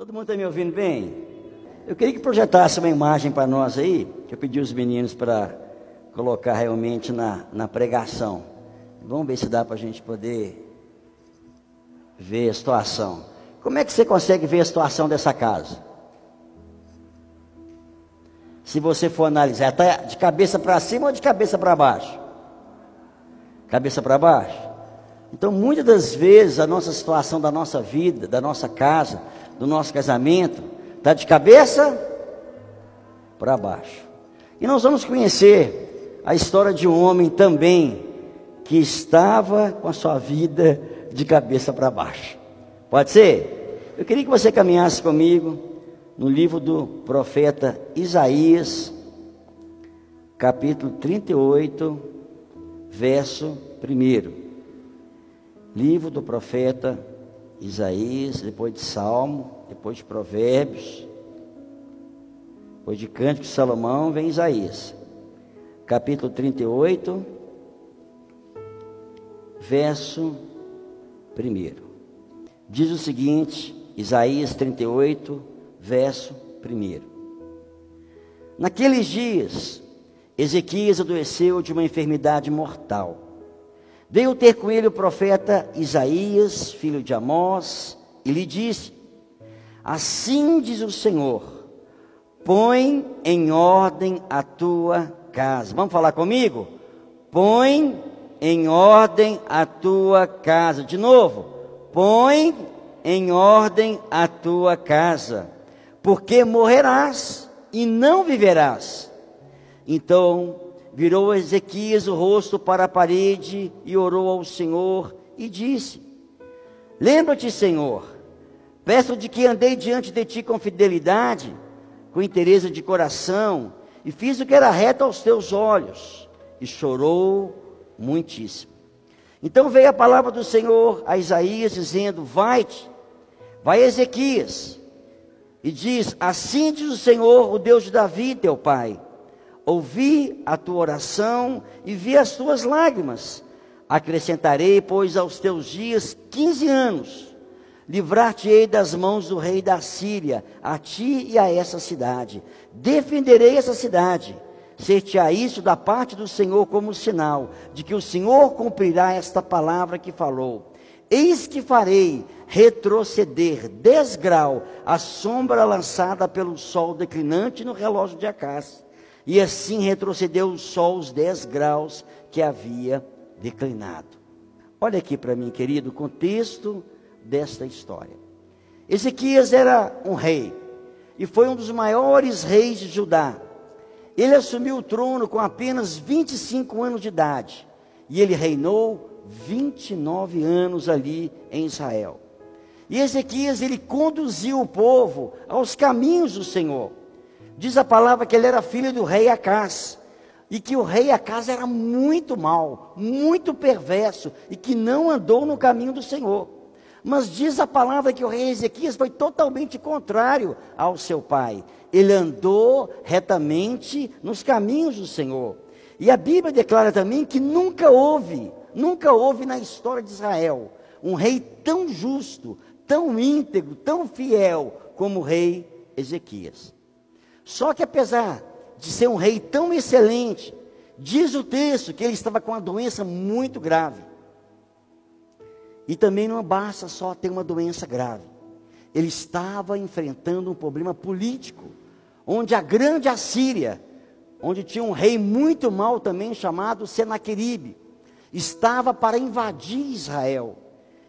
Todo mundo está me ouvindo bem? Eu queria que projetasse uma imagem para nós aí, que eu pedi os meninos para colocar realmente na, na pregação. Vamos ver se dá para a gente poder ver a situação. Como é que você consegue ver a situação dessa casa? Se você for analisar, está de cabeça para cima ou de cabeça para baixo? Cabeça para baixo? Então, muitas das vezes, a nossa situação da nossa vida, da nossa casa, do nosso casamento, está de cabeça para baixo. E nós vamos conhecer a história de um homem também que estava com a sua vida de cabeça para baixo. Pode ser? Eu queria que você caminhasse comigo no livro do profeta Isaías, capítulo 38, verso 1. Livro do profeta Isaías, depois de Salmo, depois de Provérbios, depois de Cântico de Salomão, vem Isaías, capítulo 38, verso 1. Diz o seguinte, Isaías 38, verso 1. Naqueles dias, Ezequias adoeceu de uma enfermidade mortal. Veio ter com ele o profeta Isaías, filho de Amós, e lhe disse: Assim diz o Senhor: põe em ordem a tua casa. Vamos falar comigo? Põe em ordem a tua casa. De novo, põe em ordem a tua casa, porque morrerás e não viverás. Então virou Ezequias o rosto para a parede e orou ao Senhor e disse: Lembra-te, Senhor, peço de que andei diante de ti com fidelidade, com interesse de coração, e fiz o que era reto aos teus olhos. E chorou muitíssimo. Então veio a palavra do Senhor a Isaías dizendo: Vai-te, vai Ezequias, e diz: Assim diz o Senhor, o Deus de Davi, teu pai: Ouvi a tua oração e vi as tuas lágrimas. Acrescentarei, pois, aos teus dias quinze anos. Livrar-te-ei das mãos do rei da Síria, a ti e a essa cidade. Defenderei essa cidade ser-te-á isso da parte do Senhor como sinal de que o Senhor cumprirá esta palavra que falou. Eis que farei retroceder dez graus a sombra lançada pelo sol declinante no relógio de Acás. E assim retrocedeu sol os dez graus que havia declinado. Olha aqui para mim, querido, o contexto desta história. Ezequias era um rei e foi um dos maiores reis de Judá. Ele assumiu o trono com apenas 25 anos de idade. E ele reinou 29 anos ali em Israel. E Ezequias, ele conduziu o povo aos caminhos do Senhor. Diz a palavra que ele era filho do rei Acás. E que o rei Acás era muito mau, muito perverso. E que não andou no caminho do Senhor. Mas diz a palavra que o rei Ezequias foi totalmente contrário ao seu pai. Ele andou retamente nos caminhos do Senhor. E a Bíblia declara também que nunca houve, nunca houve na história de Israel um rei tão justo, tão íntegro, tão fiel como o rei Ezequias. Só que apesar de ser um rei tão excelente, diz o texto que ele estava com uma doença muito grave. E também não basta só ter uma doença grave. Ele estava enfrentando um problema político, onde a grande Assíria, onde tinha um rei muito mau também chamado Senaqueribe, estava para invadir Israel.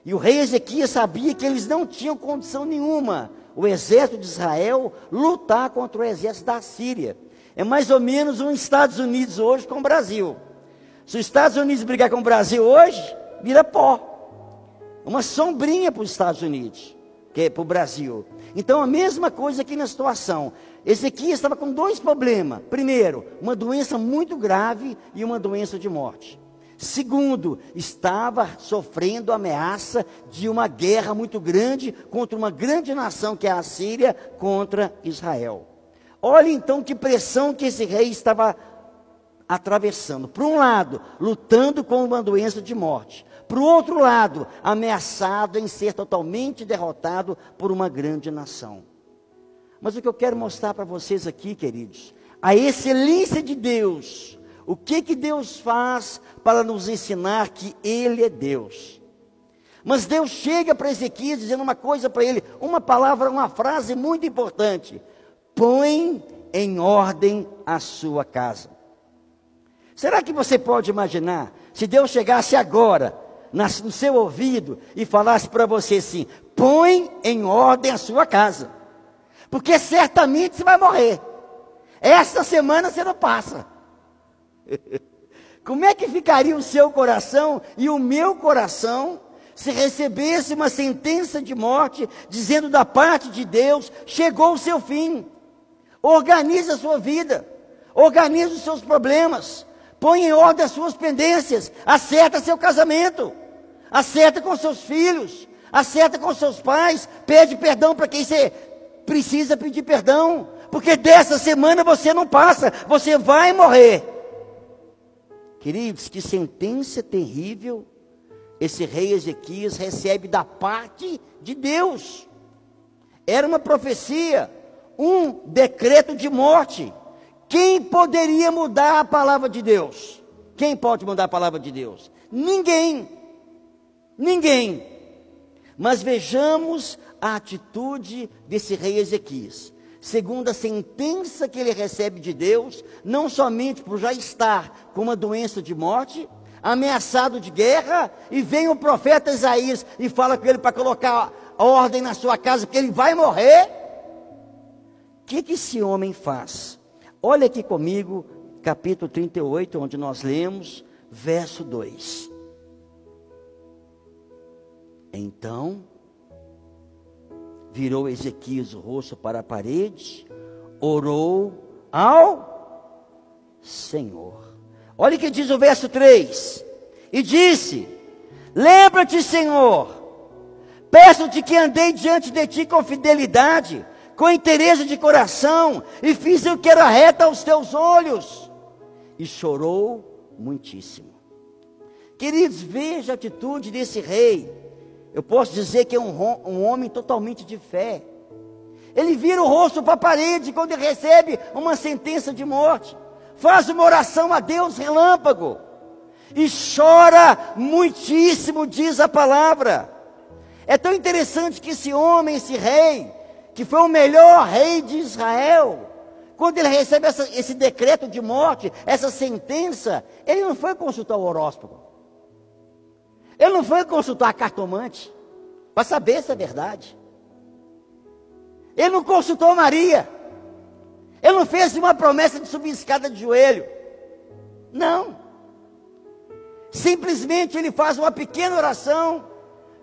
E o rei Ezequias sabia que eles não tinham condição nenhuma, o exército de Israel, lutar contra o exército da Síria. É mais ou menos um Estados Unidos hoje com o Brasil. Se os Estados Unidos brigar com o Brasil hoje, vira pó uma sombrinha para os Estados Unidos, que é para o Brasil. Então a mesma coisa aqui na situação. Ezequias estava com dois problemas. Primeiro, uma doença muito grave e uma doença de morte. Segundo, estava sofrendo ameaça de uma guerra muito grande contra uma grande nação que é a Síria contra Israel. Olha então que pressão que esse rei estava atravessando. Por um lado, lutando com uma doença de morte. o outro lado, ameaçado em ser totalmente derrotado por uma grande nação. Mas o que eu quero mostrar para vocês aqui, queridos, a excelência de Deus, o que que Deus faz para nos ensinar que Ele é Deus. Mas Deus chega para Ezequias dizendo uma coisa para ele, uma palavra, uma frase muito importante: põe em ordem a sua casa. Será que você pode imaginar se Deus chegasse agora no seu ouvido e falasse para você assim: põe em ordem a sua casa, porque certamente você vai morrer. Esta semana você não passa. Como é que ficaria o seu coração e o meu coração se recebesse uma sentença de morte dizendo da parte de Deus: chegou o seu fim? Organize a sua vida, organize os seus problemas, põe em ordem as suas pendências, acerta seu casamento, acerta com seus filhos, acerta com seus pais, pede perdão para quem você precisa pedir perdão, porque dessa semana você não passa, você vai morrer. Queridos, que sentença terrível esse rei Ezequias recebe da parte de Deus. Era uma profecia, um decreto de morte. Quem poderia mudar a palavra de Deus? Quem pode mudar a palavra de Deus? Ninguém. Ninguém. Mas vejamos a atitude desse rei Ezequias. Segundo a sentença que ele recebe de Deus, não somente por já estar com uma doença de morte, ameaçado de guerra, e vem o profeta Isaías e fala com ele para colocar ordem na sua casa, porque ele vai morrer. O que, que esse homem faz? Olha aqui comigo, capítulo 38, onde nós lemos, verso 2. Então, virou Ezequias o rosto para a parede, orou ao Senhor. Olha o que diz o verso 3: E disse: Lembra-te, Senhor, peço-te que andei diante de ti com fidelidade com interesse de coração, e fiz o que era reto aos teus olhos. E chorou muitíssimo. Queridos, veja a atitude desse rei. Eu posso dizer que é um, um homem totalmente de fé. Ele vira o rosto para a parede quando ele recebe uma sentença de morte. Faz uma oração a Deus relâmpago. E chora muitíssimo, diz a palavra. É tão interessante que esse homem, esse rei, que foi o melhor rei de Israel, quando ele recebe essa, esse decreto de morte, essa sentença, ele não foi consultar o horóscopo. Ele não foi consultar a cartomante para saber se é verdade. Ele não consultou Maria. Ele não fez uma promessa de subir escada de joelho. Não. Simplesmente ele faz uma pequena oração,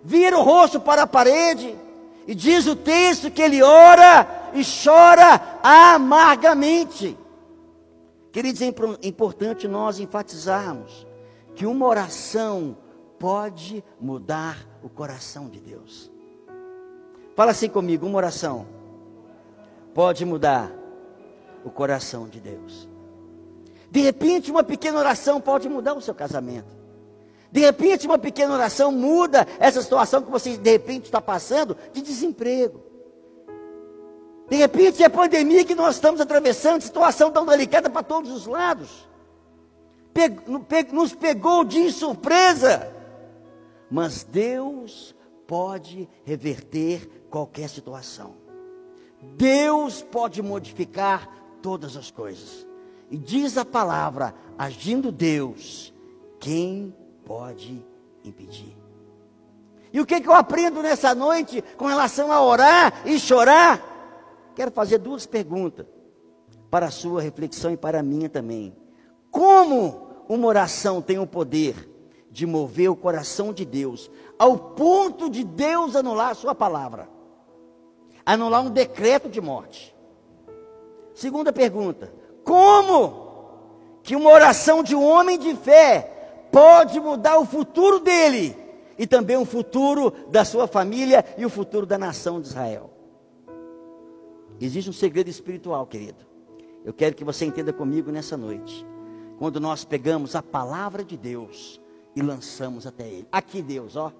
vira o rosto para a parede e diz o texto que ele ora e chora amargamente. Queridos, é importante nós enfatizarmos que uma oração pode mudar o coração de Deus. Fala assim comigo, uma oração pode mudar o coração de Deus. De repente, uma pequena oração pode mudar o seu casamento. De repente, uma pequena oração muda essa situação que você de repente está passando de desemprego. De repente, é a pandemia que nós estamos atravessando, situação tão delicada para todos os lados. Nos pegou de surpresa. Mas Deus pode reverter qualquer situação. Deus pode modificar todas as coisas. E diz a palavra: agindo Deus, quem pode impedir. E o que, que eu aprendo nessa noite com relação a orar e chorar? Quero fazer duas perguntas para a sua reflexão e para a minha também. Como uma oração tem o poder de mover o coração de Deus ao ponto de Deus anular a sua palavra, anular um decreto de morte? Segunda pergunta: como que uma oração de um homem de fé pode mudar o futuro dele e também o futuro da sua família e o futuro da nação de Israel. Existe um segredo espiritual, querido. Eu quero que você entenda comigo nessa noite. Quando nós pegamos a palavra de Deus e lançamos até Ele. Aqui, Deus, ó,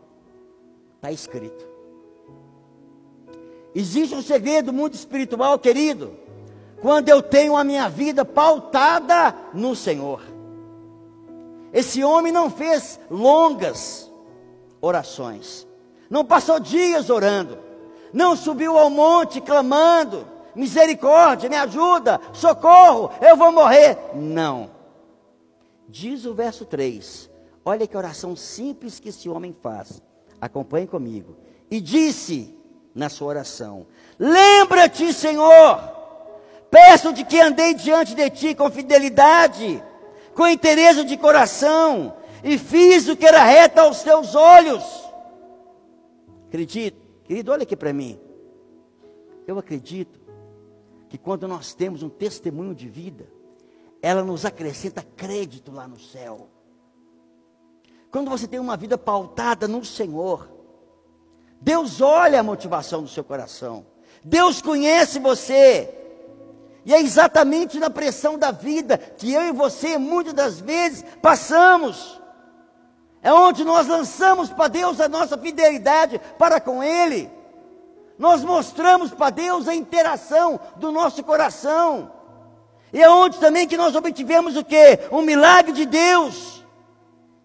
está escrito. Existe um segredo muito espiritual, querido, quando eu tenho a minha vida pautada no Senhor. Esse homem não fez longas orações, não passou dias orando, não subiu ao monte clamando: misericórdia, me ajuda, socorro, eu vou morrer. Não. Diz o verso 3: olha que oração simples que esse homem faz. Acompanhe comigo. E disse na sua oração: Lembra-te, Senhor, peço-te que andei diante de ti com fidelidade com interesse de coração, e fiz o que era reto aos teus olhos. Acredito, querido, olha aqui para mim. Eu acredito que quando nós temos um testemunho de vida, ela nos acrescenta crédito lá no céu. Quando você tem uma vida pautada no Senhor, Deus olha a motivação do seu coração. Deus conhece você. E é exatamente na pressão da vida que eu e você, muitas das vezes, passamos. É onde nós lançamos para Deus a nossa fidelidade para com Ele. Nós mostramos para Deus a interação do nosso coração. E é onde também que nós obtivemos o que? Um milagre de Deus.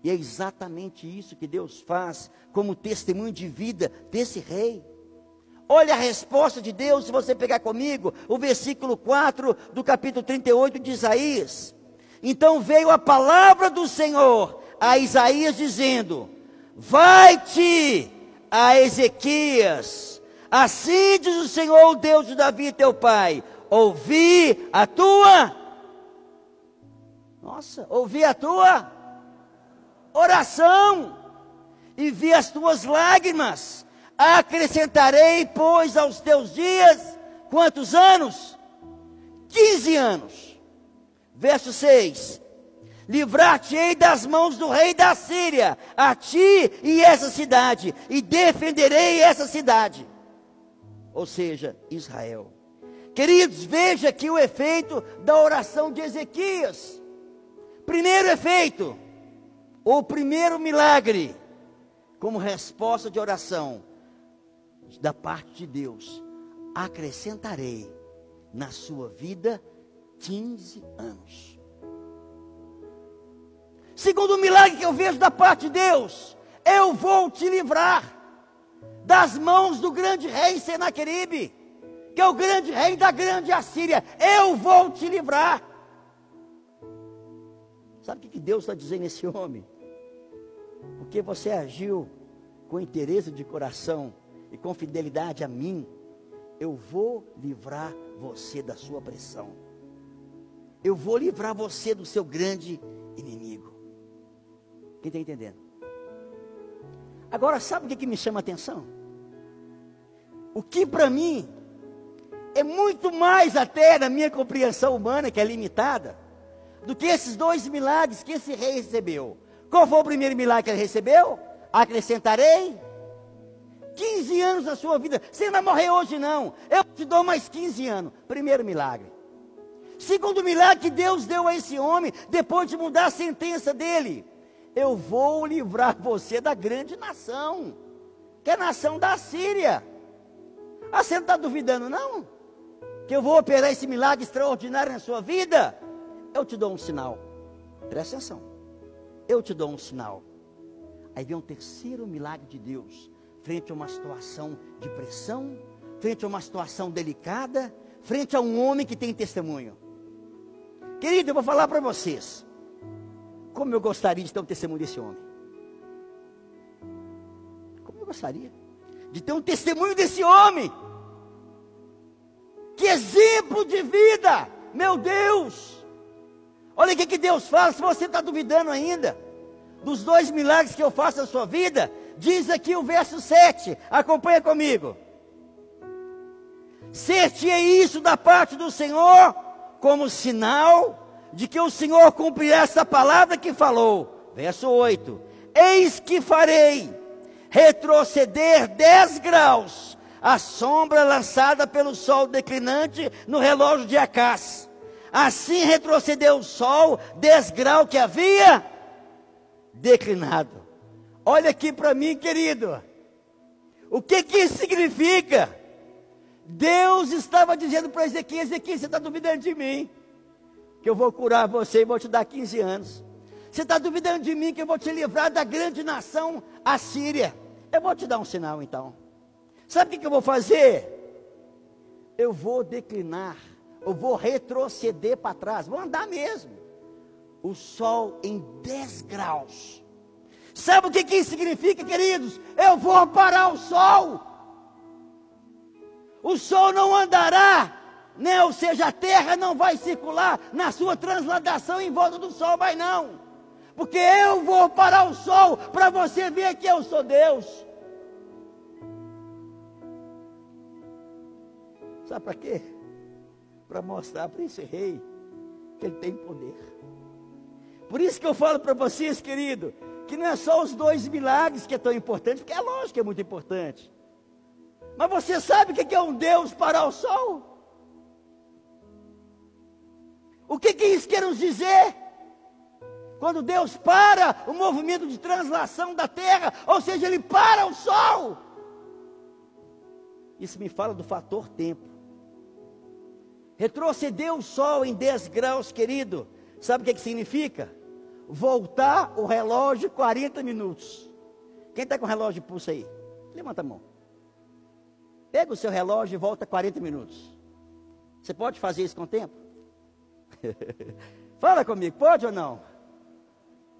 E é exatamente isso que Deus faz como testemunho de vida desse rei. Olha a resposta de Deus, se você pegar comigo, o versículo 4 do capítulo 38 de Isaías. Então veio a palavra do Senhor a Isaías dizendo: Vai-te a Ezequias, assim diz o Senhor, o Deus de Davi, teu pai, ouvi a tua. Nossa, ouvi a tua oração e vi as tuas lágrimas Acrescentarei, pois, aos teus dias, quantos anos? 15 anos. Verso 6: Livrar-te-ei das mãos do rei da Síria, a ti e essa cidade, e defenderei essa cidade. Ou seja, Israel. Queridos, veja aqui o efeito da oração de Ezequias. Primeiro efeito, o primeiro milagre, como resposta de oração, da parte de Deus, acrescentarei na sua vida 15 anos. Segundo milagre que eu vejo da parte de Deus, eu vou te livrar das mãos do grande rei Senaqueribe, que é o grande rei da grande Assíria. Eu vou te livrar. Sabe o que Deus está dizendo nesse homem? Porque você agiu com interesse de coração e com fidelidade a mim, eu vou livrar você da sua pressão. Eu vou livrar você do seu grande inimigo. Quem está entendendo? Agora, sabe o que, que me chama a atenção? O que para mim é muito mais até na minha compreensão humana, que é limitada, do que esses dois milagres que esse rei recebeu. Qual foi o primeiro milagre que ele recebeu? Acrescentarei 15 anos da sua vida. Você não vai morrer hoje, não. Eu te dou mais 15 anos. Primeiro milagre. Segundo milagre que Deus deu a esse homem, depois de mudar a sentença dele. Eu vou livrar você da grande nação, que é a nação da Síria. Ah, você não está duvidando, não? Que eu vou operar esse milagre extraordinário na sua vida? Eu te dou um sinal. Presta atenção. Eu te dou um sinal. Aí vem um terceiro milagre de Deus frente a uma situação de pressão, frente a uma situação delicada, frente a um homem que tem testemunho. Querido, eu vou falar para vocês. Como eu gostaria de ter um testemunho desse homem. Como eu gostaria de ter um testemunho desse homem. Que exemplo de vida, meu Deus. Olha o que, que Deus fala, se você está duvidando ainda dos dois milagres que eu faço na sua vida, Diz aqui o verso 7, acompanha comigo. Ser-te isso da parte do Senhor, como sinal de que o Senhor cumprirá essa palavra que falou. Verso 8: Eis que farei retroceder 10 graus a sombra lançada pelo sol declinante no relógio de Acás. Assim retrocedeu o sol 10 graus que havia declinado. Olha aqui para mim, querido. O que que isso significa? Deus estava dizendo para Ezequiel: Ezequiel, você está duvidando de mim? Que eu vou curar você e vou te dar 15 anos. Você está duvidando de mim que eu vou te livrar da grande nação Assíria? Eu vou te dar um sinal então. Sabe o que, que eu vou fazer? Eu vou declinar, eu vou retroceder para trás, vou andar mesmo. O sol em 10 graus. Sabe o que, que isso significa, queridos? Eu vou parar o sol. O sol não andará, né? ou seja, a terra não vai circular na sua transladação em volta do sol, vai não. Porque eu vou parar o sol para você ver que eu sou Deus. Sabe para quê? Para mostrar para esse rei que ele tem poder. Por isso que eu falo para vocês, querido, que não é só os dois milagres que é tão importante, porque é lógico que é muito importante. Mas você sabe o que é um Deus parar o sol? O que, que isso quer nos dizer? Quando Deus para o movimento de translação da terra, ou seja, Ele para o sol. Isso me fala do fator tempo. Retroceder o sol em 10 graus, querido, sabe o que, que significa? Voltar o relógio 40 minutos. Quem está com o relógio de pulso aí? Levanta a mão. Pega o seu relógio e volta 40 minutos. Você pode fazer isso com o tempo? Fala comigo, pode ou não?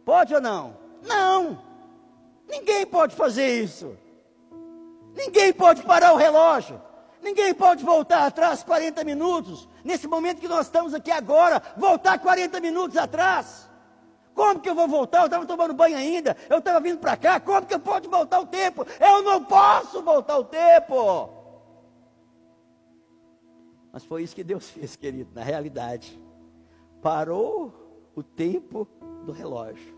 Pode ou não? Não! Ninguém pode fazer isso. Ninguém pode parar o relógio. Ninguém pode voltar atrás 40 minutos. Nesse momento que nós estamos aqui agora, voltar 40 minutos atrás. Como que eu vou voltar? Eu estava tomando banho ainda. Eu estava vindo para cá. Como que eu posso voltar o tempo? Eu não posso voltar o tempo. Mas foi isso que Deus fez, querido, na realidade. Parou o tempo do relógio.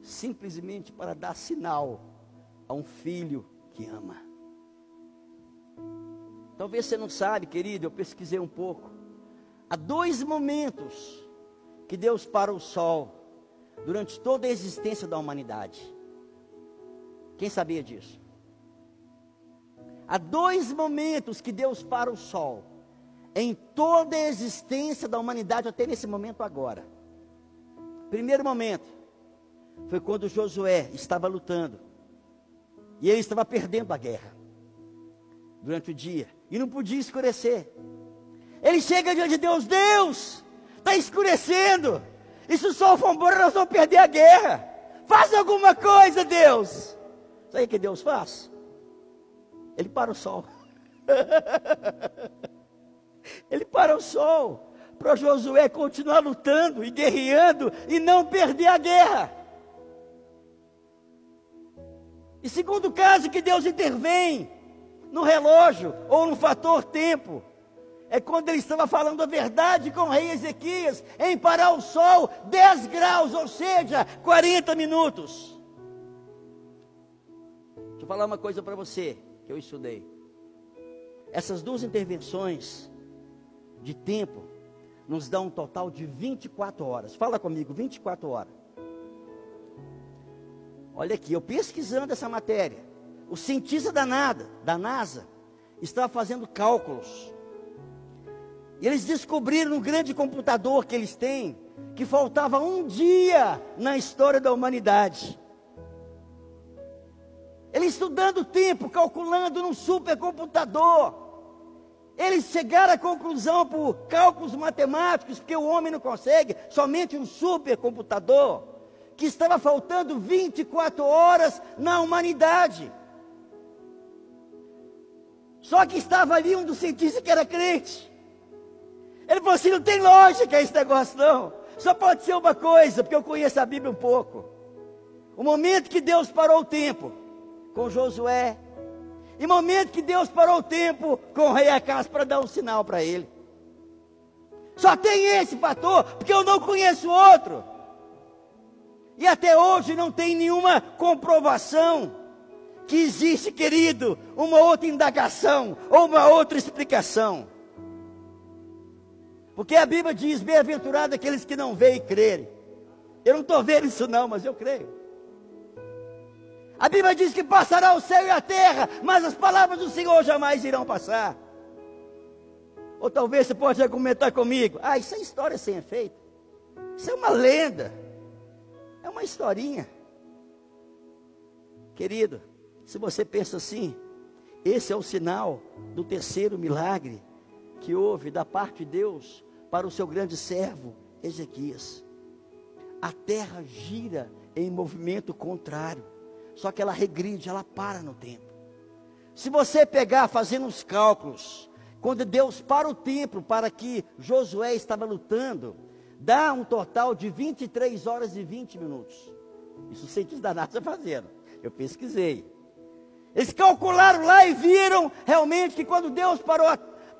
Simplesmente para dar sinal a um filho que ama. Talvez você não sabe, querido, eu pesquisei um pouco. Há dois momentos que Deus para o sol durante toda a existência da humanidade. Quem sabia disso? Há dois momentos que Deus para o sol em toda a existência da humanidade até nesse momento agora. Primeiro momento foi quando Josué estava lutando e ele estava perdendo a guerra durante o dia e não podia escurecer. Ele chega diante de Deus, Deus, está escurecendo. E se o sol for embora, nós vamos perder a guerra. Faz alguma coisa, Deus. Sabe o que Deus faz? Ele para o sol. Ele para o sol para Josué continuar lutando e guerreando e não perder a guerra. E segundo caso que Deus intervém, no relógio ou no fator tempo. É quando ele estava falando a verdade com o rei Ezequias em parar o sol 10 graus, ou seja, 40 minutos. Deixa eu falar uma coisa para você que eu estudei. Essas duas intervenções de tempo nos dão um total de 24 horas. Fala comigo, 24 horas. Olha aqui, eu pesquisando essa matéria. O cientista da, nada, da NASA estava fazendo cálculos. E eles descobriram no grande computador que eles têm que faltava um dia na história da humanidade. Eles estudando o tempo, calculando num supercomputador. Eles chegaram à conclusão por cálculos matemáticos, porque o homem não consegue, somente um supercomputador, que estava faltando 24 horas na humanidade. Só que estava ali um dos cientistas que era crente. Ele falou assim: não tem lógica esse negócio, não. Só pode ser uma coisa, porque eu conheço a Bíblia um pouco. O momento que Deus parou o tempo com Josué, e o momento que Deus parou o tempo com o rei Acas para dar um sinal para ele. Só tem esse pastor, porque eu não conheço outro. E até hoje não tem nenhuma comprovação que existe, querido, uma outra indagação ou uma outra explicação. Porque a Bíblia diz: bem-aventurado aqueles que não veem e crerem. Eu não estou vendo isso não, mas eu creio. A Bíblia diz que passará o céu e a terra, mas as palavras do Senhor jamais irão passar. Ou talvez você pode argumentar comigo: ah, isso é história sem efeito. Isso é uma lenda. É uma historinha. Querido, se você pensa assim, esse é o sinal do terceiro milagre que houve da parte de Deus para o seu grande servo Ezequias. A terra gira em movimento contrário, só que ela regride, ela para no tempo. Se você pegar fazendo os cálculos, quando Deus para o tempo para que Josué estava lutando, dá um total de 23 horas e 20 minutos. Isso cientistas da NASA fazendo. Eu pesquisei. Eles calcularam lá e viram realmente que quando Deus parou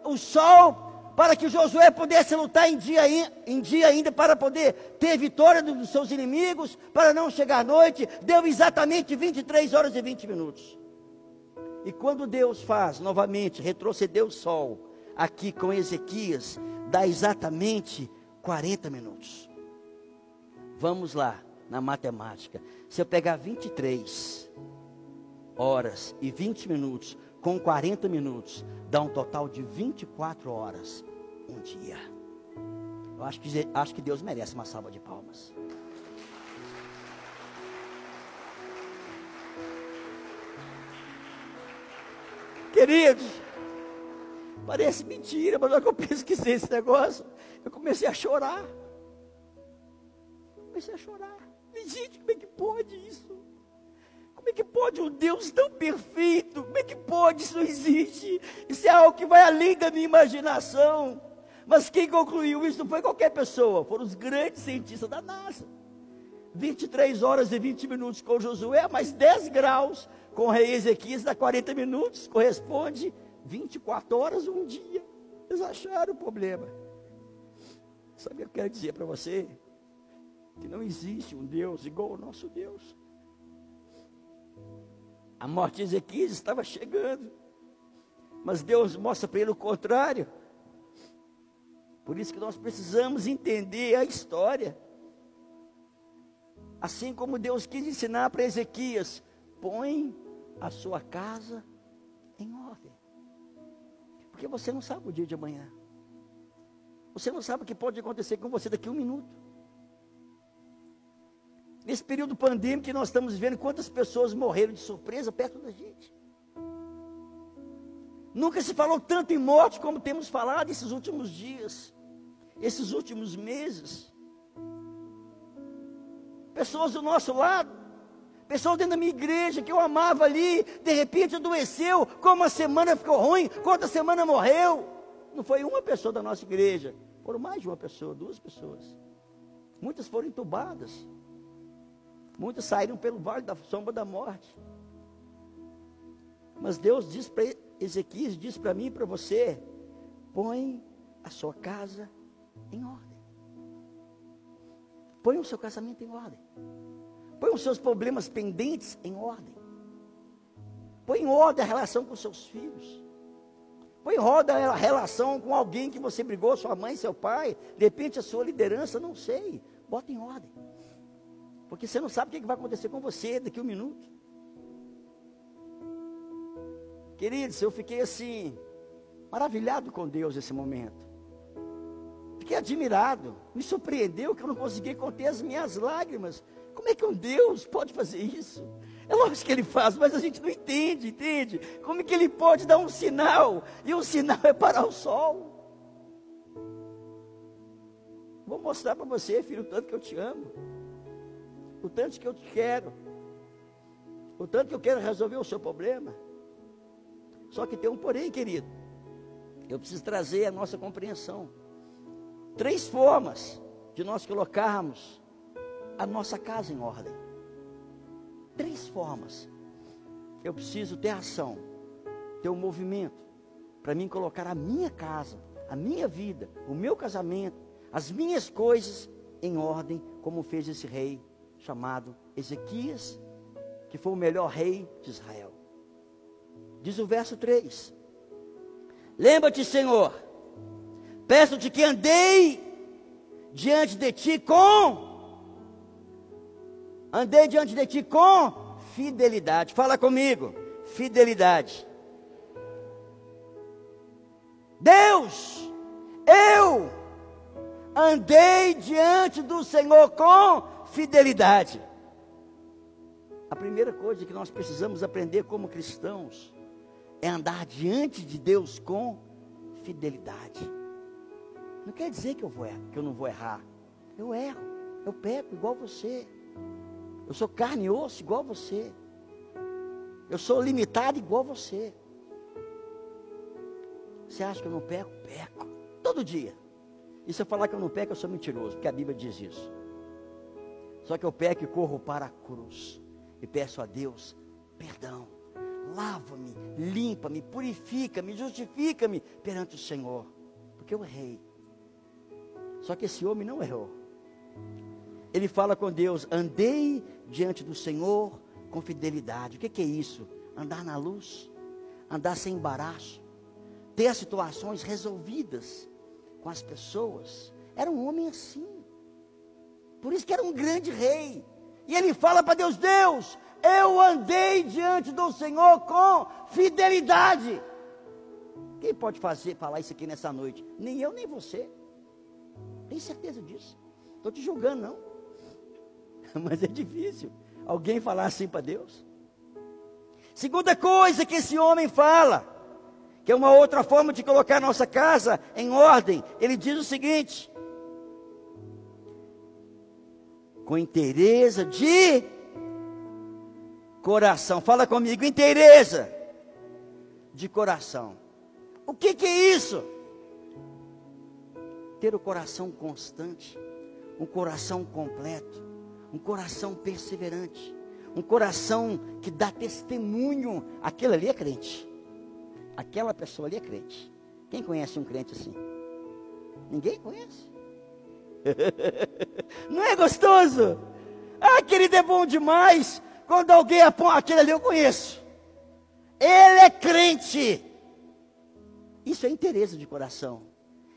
o sol para que Josué pudesse lutar em dia, em dia ainda, para poder ter vitória dos seus inimigos, para não chegar à noite, deu exatamente 23 horas e 20 minutos. E quando Deus faz novamente retroceder o sol, aqui com Ezequias, dá exatamente 40 minutos. Vamos lá, na matemática. Se eu pegar 23 horas e 20 minutos com 40 minutos, dá um total de 24 horas um dia. Eu acho que, acho que Deus merece uma salva de palmas. Queridos, parece mentira, mas na que eu pesquisei esse negócio, eu comecei a chorar. Comecei a chorar. gente, como é que pode isso? Como é que pode um Deus tão perfeito? Como é que pode? Isso não existe. Isso é algo que vai além da minha imaginação. Mas quem concluiu isso não foi qualquer pessoa, foram os grandes cientistas da NASA. 23 horas e 20 minutos com Josué, mais 10 graus com o rei Ezequias, dá 40 minutos, corresponde 24 horas um dia. Eles acharam o problema. Sabe o que eu quero dizer para você? Que não existe um Deus igual ao nosso Deus. A morte de Ezequias estava chegando. Mas Deus mostra para ele o contrário. Por isso que nós precisamos entender a história. Assim como Deus quis ensinar para Ezequias: põe a sua casa em ordem. Porque você não sabe o dia de amanhã. Você não sabe o que pode acontecer com você daqui a um minuto. Nesse período pandêmico que nós estamos vivendo, quantas pessoas morreram de surpresa perto da gente? Nunca se falou tanto em morte como temos falado esses últimos dias, esses últimos meses. Pessoas do nosso lado, pessoas dentro da minha igreja que eu amava ali, de repente adoeceu, como uma semana ficou ruim, quanta semana morreu. Não foi uma pessoa da nossa igreja, foram mais de uma pessoa, duas pessoas. Muitas foram entubadas. Muitos saíram pelo vale da sombra da morte. Mas Deus diz para Ezequias, diz para mim e para você: põe a sua casa em ordem. Põe o seu casamento em ordem. Põe os seus problemas pendentes em ordem. Põe em ordem a relação com seus filhos. Põe em ordem a relação com alguém que você brigou, sua mãe, seu pai. De repente a sua liderança, não sei. Bota em ordem. Porque você não sabe o que vai acontecer com você daqui a um minuto. Queridos, eu fiquei assim, maravilhado com Deus nesse momento. Fiquei admirado, me surpreendeu que eu não consegui conter as minhas lágrimas. Como é que um Deus pode fazer isso? É lógico que ele faz, mas a gente não entende, entende? Como é que ele pode dar um sinal? E o sinal é parar o sol. Vou mostrar para você, filho, o tanto que eu te amo o tanto que eu te quero, o tanto que eu quero resolver o seu problema. Só que tem um porém, querido. Eu preciso trazer a nossa compreensão. Três formas de nós colocarmos a nossa casa em ordem. Três formas. Eu preciso ter ação, ter um movimento, para mim colocar a minha casa, a minha vida, o meu casamento, as minhas coisas em ordem, como fez esse rei chamado Ezequias, que foi o melhor rei de Israel. Diz o verso 3: Lembra-te, Senhor, peço-te que andei diante de ti com Andei diante de ti com fidelidade. Fala comigo. Fidelidade. Deus, eu andei diante do Senhor com fidelidade. A primeira coisa que nós precisamos aprender como cristãos é andar diante de Deus com fidelidade. Não quer dizer que eu, vou, que eu não vou errar. Eu erro, eu peco igual você. Eu sou carne e osso igual você. Eu sou limitado igual você. Você acha que eu não peco? Peco. Todo dia. E se eu falar que eu não peco, eu sou mentiroso, porque a Bíblia diz isso. Só que eu peco e corro para a cruz. E peço a Deus perdão. Lava-me, limpa-me, purifica-me, justifica-me perante o Senhor. Porque eu errei. Só que esse homem não errou. Ele fala com Deus: andei diante do Senhor com fidelidade. O que, que é isso? Andar na luz, andar sem embaraço, ter as situações resolvidas com as pessoas. Era um homem assim. Por isso que era um grande rei. E ele fala para Deus: Deus, eu andei diante do Senhor com fidelidade. Quem pode fazer, falar isso aqui nessa noite? Nem eu, nem você. Tem certeza disso. Estou te julgando, não. Mas é difícil alguém falar assim para Deus. Segunda coisa que esse homem fala, que é uma outra forma de colocar a nossa casa em ordem, ele diz o seguinte: com inteireza de coração. Fala comigo, inteireza de coração. O que, que é isso? ter o coração constante, um coração completo, um coração perseverante, um coração que dá testemunho. Aquele ali é crente. Aquela pessoa ali é crente. Quem conhece um crente assim? Ninguém conhece. Não é gostoso? Ah, querido, é bom demais. Quando alguém aponta, aquele ali eu conheço. Ele é crente. Isso é interesse de coração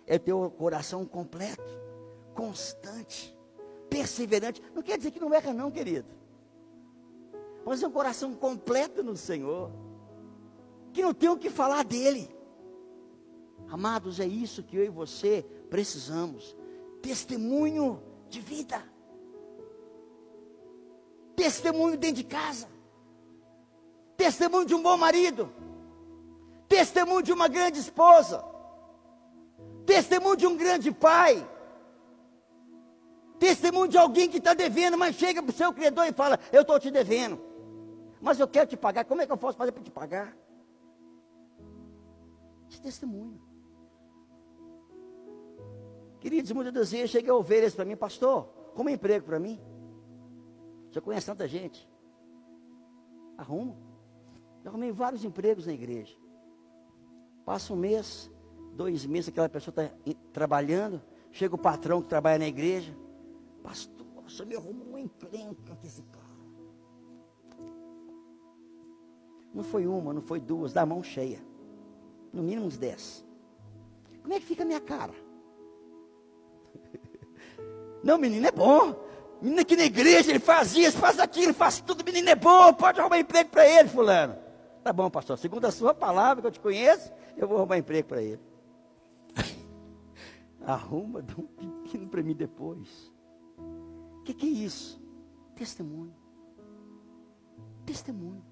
é ter o coração completo, constante, perseverante. Não quer dizer que não erra, não, querido. Mas é um coração completo no Senhor, que não tem o que falar dele. Amados, é isso que eu e você precisamos: testemunho de vida, testemunho dentro de casa, testemunho de um bom marido, testemunho de uma grande esposa Testemunho de um grande pai. Testemunho de alguém que está devendo, mas chega para o seu credor e fala: Eu estou te devendo. Mas eu quero te pagar. Como é que eu posso fazer para te pagar? Esse testemunho. Queridos, muitas das vezes chega ovelhas para mim, pastor, como emprego para mim? Você conhece tanta gente. Arrumo. Eu arrumei vários empregos na igreja. Passa um mês, dois meses aquela pessoa está trabalhando, chega o patrão que trabalha na igreja, pastor, você me arrumou uma encrenca com esse cara. Não foi uma, não foi duas, da mão cheia. No mínimo uns dez. Como é que fica a minha cara? Não, menino é bom. Menino aqui na igreja, ele faz isso, faz aquilo, faz tudo. Menino é bom, pode arrumar emprego para ele, fulano. Tá bom, pastor. Segundo a sua palavra que eu te conheço, eu vou arrumar emprego para ele. Arruma, dá um pepino para mim depois. O que, que é isso? Testemunho. Testemunho.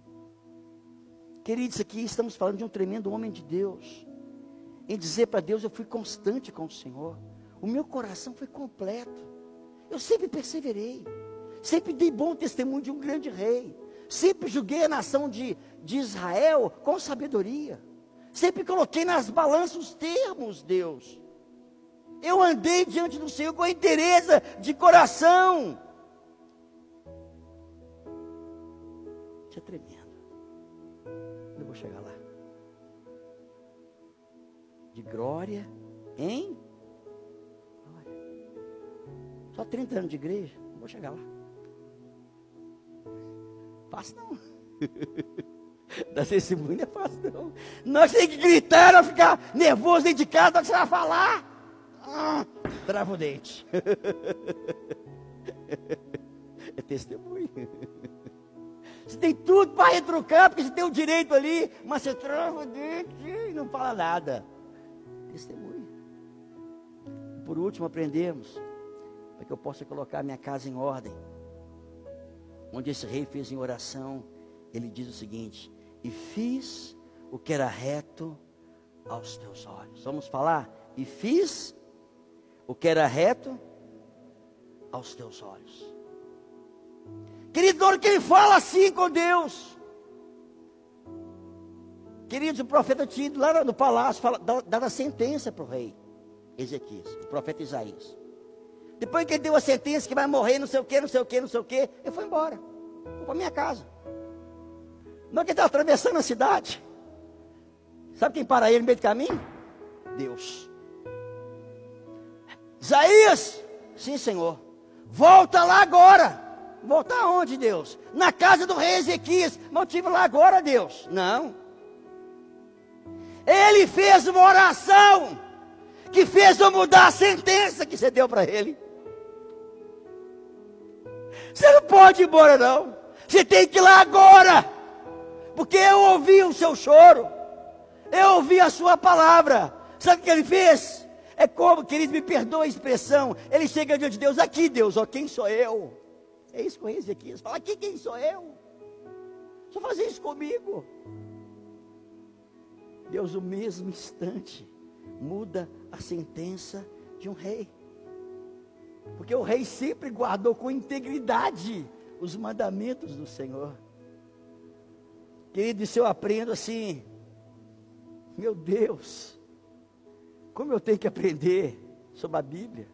Queridos, aqui estamos falando de um tremendo homem de Deus. Em dizer para Deus, eu fui constante com o Senhor. O meu coração foi completo. Eu sempre perseverei. Sempre dei bom testemunho de um grande rei. Sempre julguei a nação de, de Israel com sabedoria. Sempre coloquei nas balanças os termos, Deus. Eu andei diante do Senhor com interesse de coração. Isso é tremendo. Eu vou chegar lá. De glória em. Só 30 anos de igreja. Não vou chegar lá. Fácil não. Dar testemunho não é fácil, não. Nós temos que gritar, não ficar nervoso dentro de casa, que você vai falar. Ah, trava o dente. É testemunho. Você tem tudo para retrucar, porque você tem o direito ali, mas você trava dentro e não fala nada. Testemunho. Por último, aprendemos para que eu possa colocar minha casa em ordem. Onde esse rei fez em oração, ele diz o seguinte: E fiz o que era reto aos teus olhos. Vamos falar? E fiz o que era reto aos teus olhos. Querido, na que ele fala assim com Deus. Queridos, o profeta tinha ido lá no palácio, dado a sentença para o rei Ezequias, o profeta Isaías. Depois que ele deu a sentença que vai morrer, não sei o que, não sei o que, não sei o que, ele foi embora. Foi para minha casa. Não que ele estava atravessando a cidade. Sabe quem para ele no meio do caminho? Deus. Isaías, sim, Senhor. Volta lá agora. Voltar aonde, Deus? Na casa do rei Ezequias. Mas eu lá agora, Deus. Não. Ele fez uma oração que fez eu mudar a sentença que você deu para ele. Você não pode ir embora, não. Você tem que ir lá agora. Porque eu ouvi o seu choro. Eu ouvi a sua palavra. Sabe o que ele fez? É como, querido, me perdoa a expressão. Ele chega diante de Deus, aqui, Deus, ó, quem sou eu? É isso o rei Ezequias fala, aqui quem sou eu? Só fazer isso comigo. Deus, no mesmo instante, muda a sentença de um rei. Porque o rei sempre guardou com integridade os mandamentos do Senhor. Querido, se eu aprendo assim, meu Deus, como eu tenho que aprender sobre a Bíblia?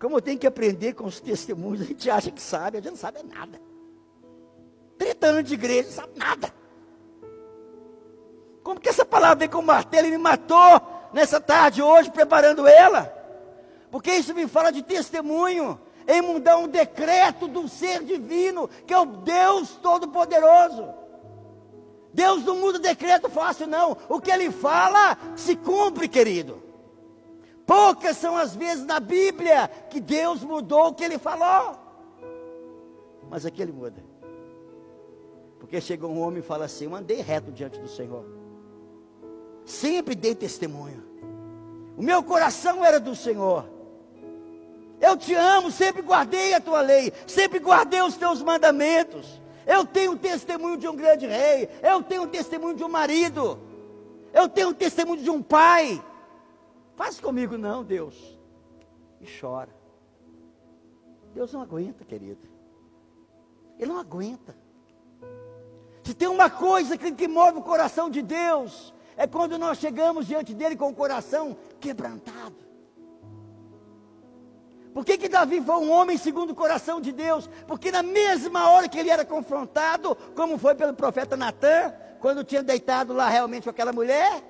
Como eu tenho que aprender com os testemunhos? A gente acha que sabe, a gente não sabe nada. 30 anos de igreja, não sabe nada. Como que essa palavra vem com martelo e me matou nessa tarde hoje, preparando ela? Porque isso me fala de testemunho, em mudar um decreto do ser divino, que é o Deus Todo-Poderoso. Deus não muda decreto fácil, não. O que ele fala se cumpre, querido. Poucas são as vezes na Bíblia que Deus mudou o que ele falou. Mas aqui ele muda. Porque chegou um homem e fala assim: Eu andei reto diante do Senhor. Sempre dei testemunho. O meu coração era do Senhor. Eu te amo, sempre guardei a tua lei, sempre guardei os teus mandamentos. Eu tenho o testemunho de um grande rei, eu tenho o testemunho de um marido, eu tenho o testemunho de um pai. Faz comigo não, Deus. E chora. Deus não aguenta, querido. Ele não aguenta. Se tem uma coisa que, que move o coração de Deus, é quando nós chegamos diante dele com o coração quebrantado. Por que, que Davi foi um homem segundo o coração de Deus? Porque na mesma hora que ele era confrontado, como foi pelo profeta Natan, quando tinha deitado lá realmente com aquela mulher,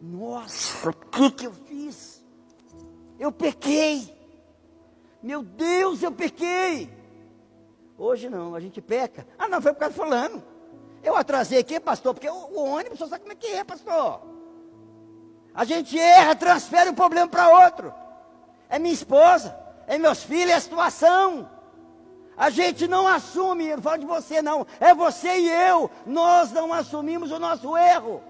nossa, o que, que eu fiz? Eu pequei. Meu Deus, eu pequei. Hoje não, a gente peca. Ah, não, foi por causa do fulano. Eu atrasei aqui, pastor, porque o, o ônibus, você sabe como é que é, pastor. A gente erra, transfere o problema para outro é minha esposa, é meus filhos, é a situação. A gente não assume, não falo de você não, é você e eu, nós não assumimos o nosso erro.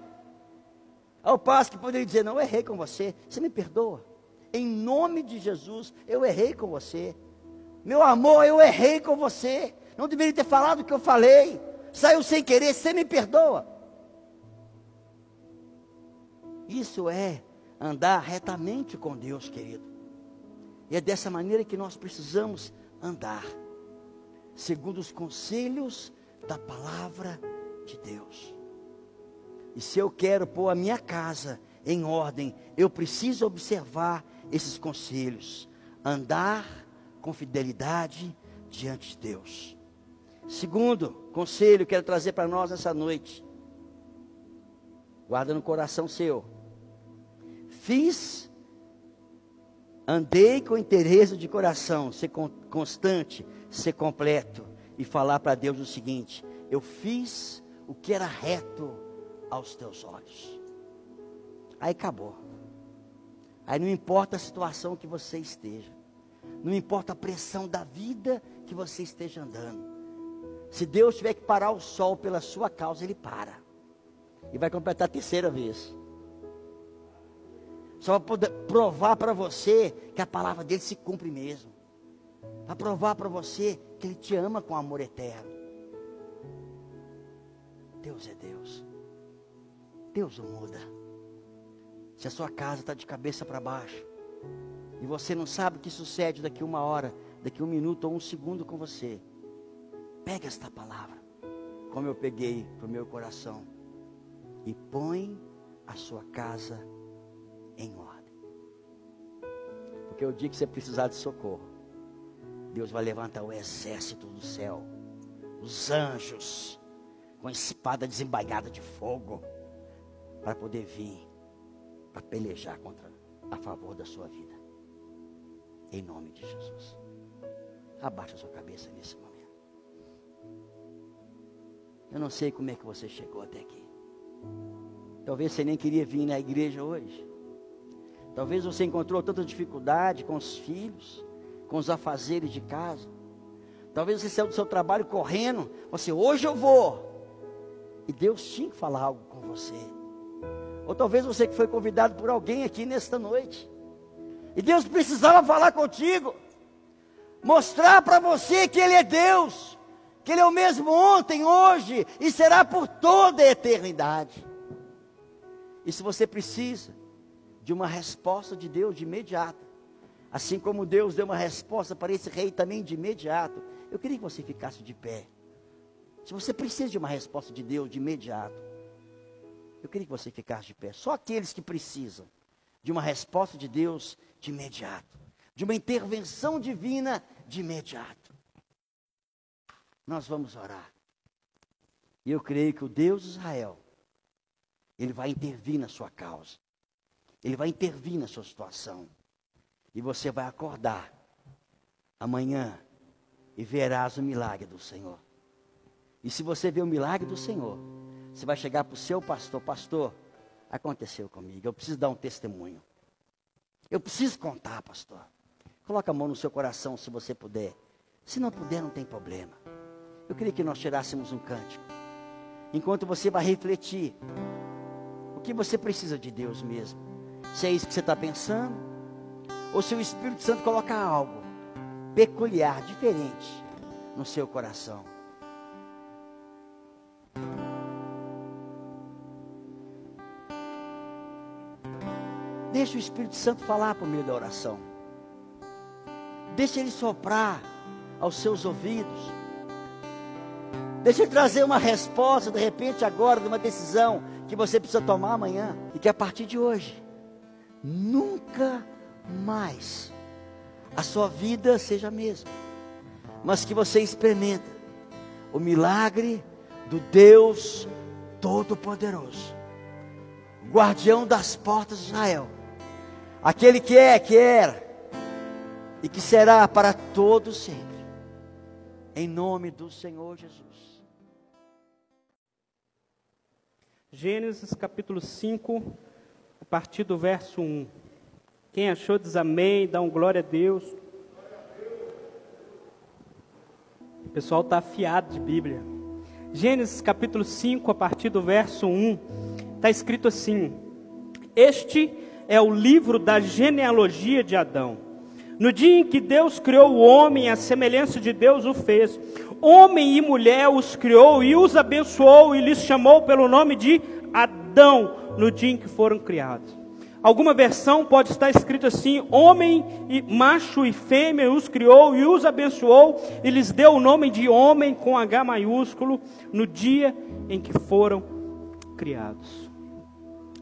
Ao passo que poderia dizer, não, eu errei com você, você me perdoa. Em nome de Jesus, eu errei com você. Meu amor, eu errei com você. Não deveria ter falado o que eu falei. Saiu sem querer, você me perdoa. Isso é andar retamente com Deus, querido. E é dessa maneira que nós precisamos andar, segundo os conselhos da palavra de Deus. E se eu quero pôr a minha casa em ordem, eu preciso observar esses conselhos, andar com fidelidade diante de Deus. Segundo conselho que quero trazer para nós essa noite. Guarda no coração seu. Fiz Andei com interesse de coração, ser constante, ser completo e falar para Deus o seguinte: eu fiz o que era reto aos teus olhos. Aí acabou. Aí não importa a situação que você esteja. Não importa a pressão da vida que você esteja andando. Se Deus tiver que parar o sol pela sua causa, Ele para. E vai completar a terceira vez. Só para provar para você que a palavra dele se cumpre mesmo. Para provar para você que ele te ama com amor eterno. Deus é Deus. Deus não muda. Se a sua casa está de cabeça para baixo, e você não sabe o que sucede daqui uma hora, daqui um minuto ou um segundo com você, pega esta palavra, como eu peguei para o meu coração, e põe a sua casa em ordem. Porque o dia que você precisar de socorro, Deus vai levantar o exército do céu, os anjos, com a espada desembainhada de fogo, para poder vir, para pelejar contra, a favor da sua vida. Em nome de Jesus. Abaixa sua cabeça nesse momento. Eu não sei como é que você chegou até aqui. Talvez você nem queria vir na igreja hoje. Talvez você encontrou tanta dificuldade com os filhos, com os afazeres de casa. Talvez você saiu do seu trabalho correndo. Você, hoje eu vou. E Deus tinha que falar algo com você. Ou talvez você que foi convidado por alguém aqui nesta noite. E Deus precisava falar contigo. Mostrar para você que Ele é Deus. Que Ele é o mesmo ontem, hoje e será por toda a eternidade. E se você precisa de uma resposta de Deus de imediato, assim como Deus deu uma resposta para esse rei também de imediato, eu queria que você ficasse de pé. Se você precisa de uma resposta de Deus de imediato, eu queria que você ficasse de pé. Só aqueles que precisam de uma resposta de Deus de imediato, de uma intervenção divina de imediato. Nós vamos orar. E eu creio que o Deus de Israel, Ele vai intervir na sua causa. Ele vai intervir na sua situação. E você vai acordar amanhã e verás o milagre do Senhor. E se você vê o milagre do Senhor, você vai chegar para o seu pastor, pastor, aconteceu comigo, eu preciso dar um testemunho. Eu preciso contar, pastor. Coloca a mão no seu coração se você puder. Se não puder, não tem problema. Eu queria que nós tirássemos um cântico. Enquanto você vai refletir o que você precisa de Deus mesmo. Se é isso que você está pensando, ou se o Espírito Santo coloca algo peculiar, diferente no seu coração. Deixa o Espírito Santo falar por meio da oração. Deixa ele soprar aos seus ouvidos. Deixa ele trazer uma resposta, de repente, agora, de uma decisão que você precisa tomar amanhã. E que a partir de hoje, nunca mais a sua vida seja a mesma. Mas que você experimenta o milagre do Deus Todo-Poderoso, guardião das portas de Israel aquele que é, que era e que será para todos sempre. Em nome do Senhor Jesus. Gênesis capítulo 5, a partir do verso 1. Quem achou diz amém, dá um glória a Deus. O pessoal está afiado de Bíblia. Gênesis capítulo 5, a partir do verso 1, está escrito assim: Este é o livro da genealogia de Adão. No dia em que Deus criou o homem, a semelhança de Deus o fez. Homem e mulher os criou e os abençoou e lhes chamou pelo nome de Adão no dia em que foram criados. Alguma versão pode estar escrito assim: homem e macho e fêmea os criou e os abençoou e lhes deu o nome de homem com H maiúsculo no dia em que foram criados.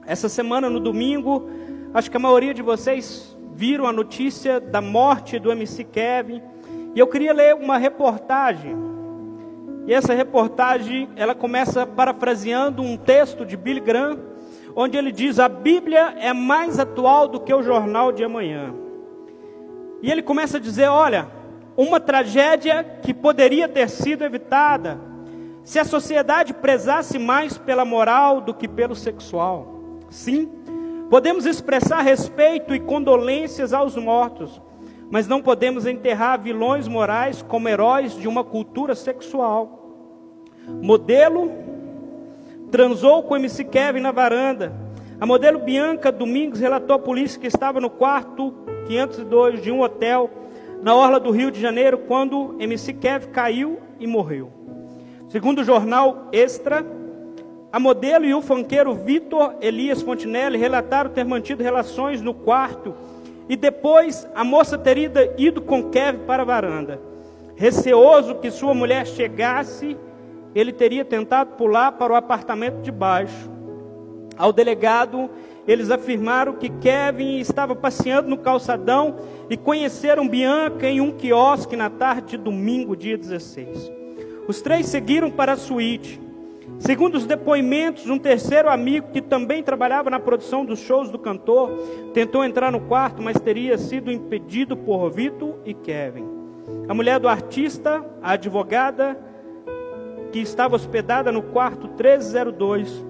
Essa semana no domingo Acho que a maioria de vocês viram a notícia da morte do MC Kevin. E eu queria ler uma reportagem. E essa reportagem, ela começa parafraseando um texto de Billy Graham, onde ele diz: "A Bíblia é mais atual do que o jornal de amanhã". E ele começa a dizer: "Olha, uma tragédia que poderia ter sido evitada se a sociedade prezasse mais pela moral do que pelo sexual. Sim, Podemos expressar respeito e condolências aos mortos, mas não podemos enterrar vilões morais como heróis de uma cultura sexual. Modelo transou com MC Kevin na varanda. A modelo Bianca Domingos relatou à polícia que estava no quarto 502 de um hotel na orla do Rio de Janeiro quando MC Kevin caiu e morreu. Segundo o jornal Extra, a modelo e o fanqueiro Vitor Elias Fontinelli relataram ter mantido relações no quarto e depois a moça teria ido com Kevin para a varanda. Receoso que sua mulher chegasse ele teria tentado pular para o apartamento de baixo. Ao delegado, eles afirmaram que Kevin estava passeando no calçadão e conheceram Bianca em um quiosque na tarde de domingo, dia 16. Os três seguiram para a suíte. Segundo os depoimentos, um terceiro amigo que também trabalhava na produção dos shows do cantor tentou entrar no quarto, mas teria sido impedido por Vitor e Kevin. A mulher do artista, a advogada, que estava hospedada no quarto 1302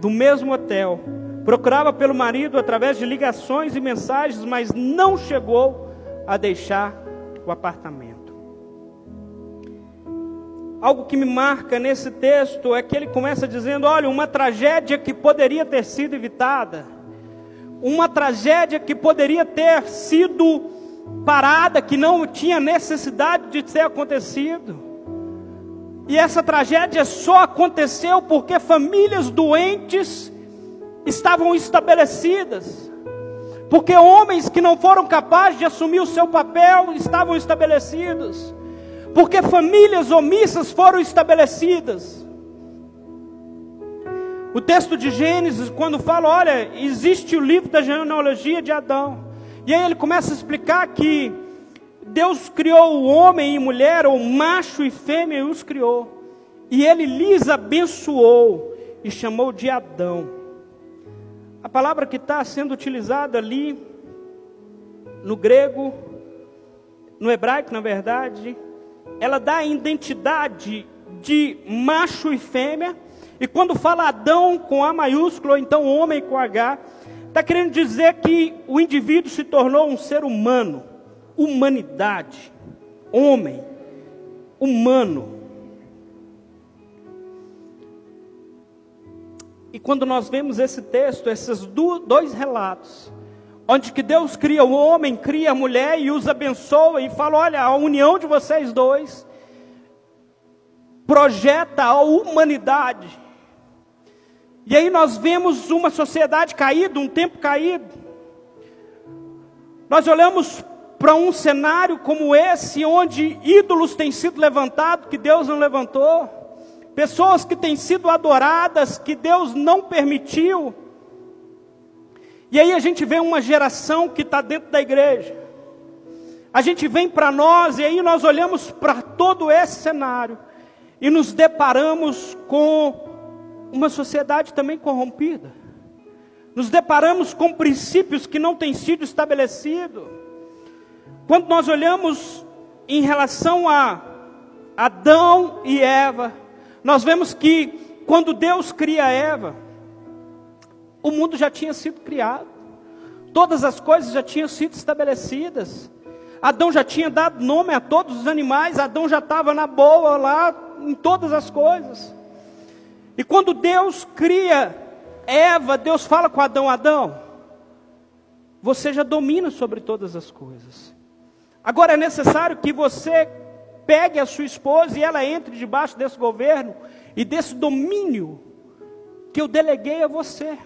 do mesmo hotel. Procurava pelo marido através de ligações e mensagens, mas não chegou a deixar o apartamento. Algo que me marca nesse texto é que ele começa dizendo: olha, uma tragédia que poderia ter sido evitada, uma tragédia que poderia ter sido parada, que não tinha necessidade de ter acontecido. E essa tragédia só aconteceu porque famílias doentes estavam estabelecidas. Porque homens que não foram capazes de assumir o seu papel estavam estabelecidos. Porque famílias omissas foram estabelecidas. O texto de Gênesis, quando fala, olha, existe o livro da genealogia de Adão. E aí ele começa a explicar que Deus criou o homem e mulher, ou macho e fêmea, e os criou. E ele lhes abençoou e chamou de Adão. A palavra que está sendo utilizada ali, no grego, no hebraico, na verdade, ela dá a identidade de macho e fêmea. E quando fala Adão com A maiúsculo, ou então homem com H, está querendo dizer que o indivíduo se tornou um ser humano humanidade, homem, humano. E quando nós vemos esse texto, esses dois relatos, onde que Deus cria o homem, cria a mulher e os abençoa e fala: olha, a união de vocês dois projeta a humanidade. E aí nós vemos uma sociedade caída, um tempo caído. Nós olhamos para um cenário como esse, onde ídolos têm sido levantados que Deus não levantou, pessoas que têm sido adoradas que Deus não permitiu. E aí a gente vê uma geração que está dentro da igreja. A gente vem para nós e aí nós olhamos para todo esse cenário e nos deparamos com uma sociedade também corrompida. Nos deparamos com princípios que não têm sido estabelecidos. Quando nós olhamos em relação a Adão e Eva, nós vemos que quando Deus cria Eva, o mundo já tinha sido criado, todas as coisas já tinham sido estabelecidas. Adão já tinha dado nome a todos os animais, Adão já estava na boa lá em todas as coisas. E quando Deus cria Eva, Deus fala com Adão: Adão, você já domina sobre todas as coisas. Agora é necessário que você pegue a sua esposa e ela entre debaixo desse governo e desse domínio que eu deleguei a você.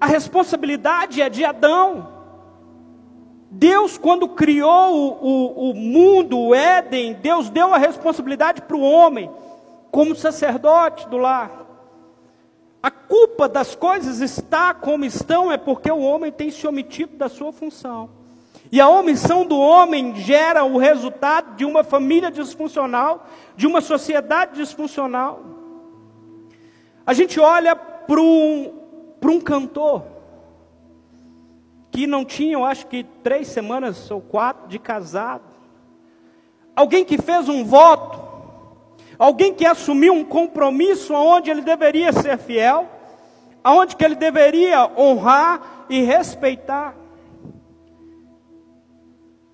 A responsabilidade é de Adão. Deus, quando criou o, o, o mundo, o Éden, Deus deu a responsabilidade para o homem, como sacerdote do lar. A culpa das coisas está como estão é porque o homem tem se omitido da sua função. E a omissão do homem gera o resultado de uma família disfuncional, de uma sociedade disfuncional. A gente olha para um, um cantor que não tinha, eu acho que três semanas ou quatro de casado. Alguém que fez um voto, alguém que assumiu um compromisso onde ele deveria ser fiel, aonde que ele deveria honrar e respeitar.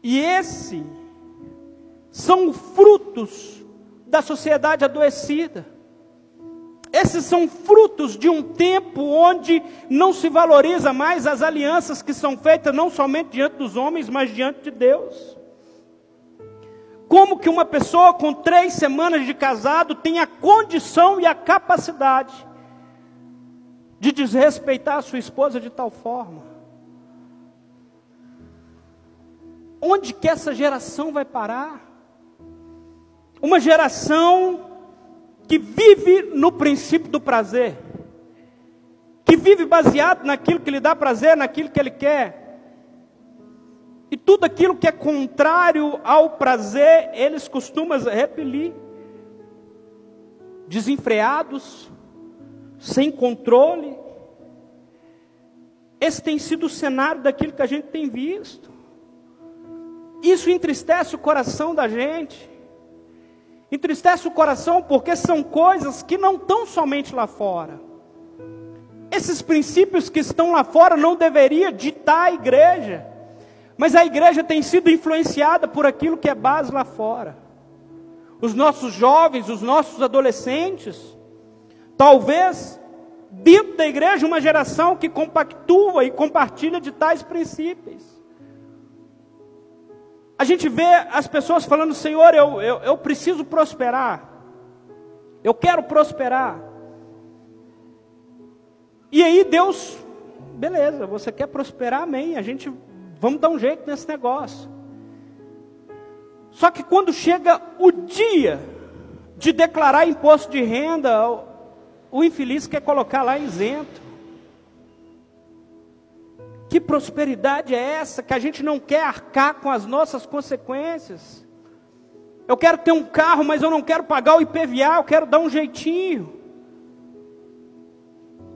E esse são frutos da sociedade adoecida. Esses são frutos de um tempo onde não se valoriza mais as alianças que são feitas não somente diante dos homens, mas diante de Deus. Como que uma pessoa com três semanas de casado tem a condição e a capacidade de desrespeitar a sua esposa de tal forma? Onde que essa geração vai parar? Uma geração que vive no princípio do prazer, que vive baseado naquilo que lhe dá prazer, naquilo que ele quer. E tudo aquilo que é contrário ao prazer, eles costumam repelir. Desenfreados, sem controle. Esse tem sido o cenário daquilo que a gente tem visto. Isso entristece o coração da gente. Entristece o coração porque são coisas que não estão somente lá fora. Esses princípios que estão lá fora não deveria ditar a igreja. Mas a igreja tem sido influenciada por aquilo que é base lá fora. Os nossos jovens, os nossos adolescentes, talvez dentro da igreja uma geração que compactua e compartilha de tais princípios. A gente vê as pessoas falando, Senhor, eu, eu, eu preciso prosperar. Eu quero prosperar. E aí Deus, beleza, você quer prosperar, amém. A gente, vamos dar um jeito nesse negócio. Só que quando chega o dia de declarar imposto de renda, o infeliz quer colocar lá isento. Que prosperidade é essa que a gente não quer arcar com as nossas consequências? Eu quero ter um carro, mas eu não quero pagar o IPVA, eu quero dar um jeitinho.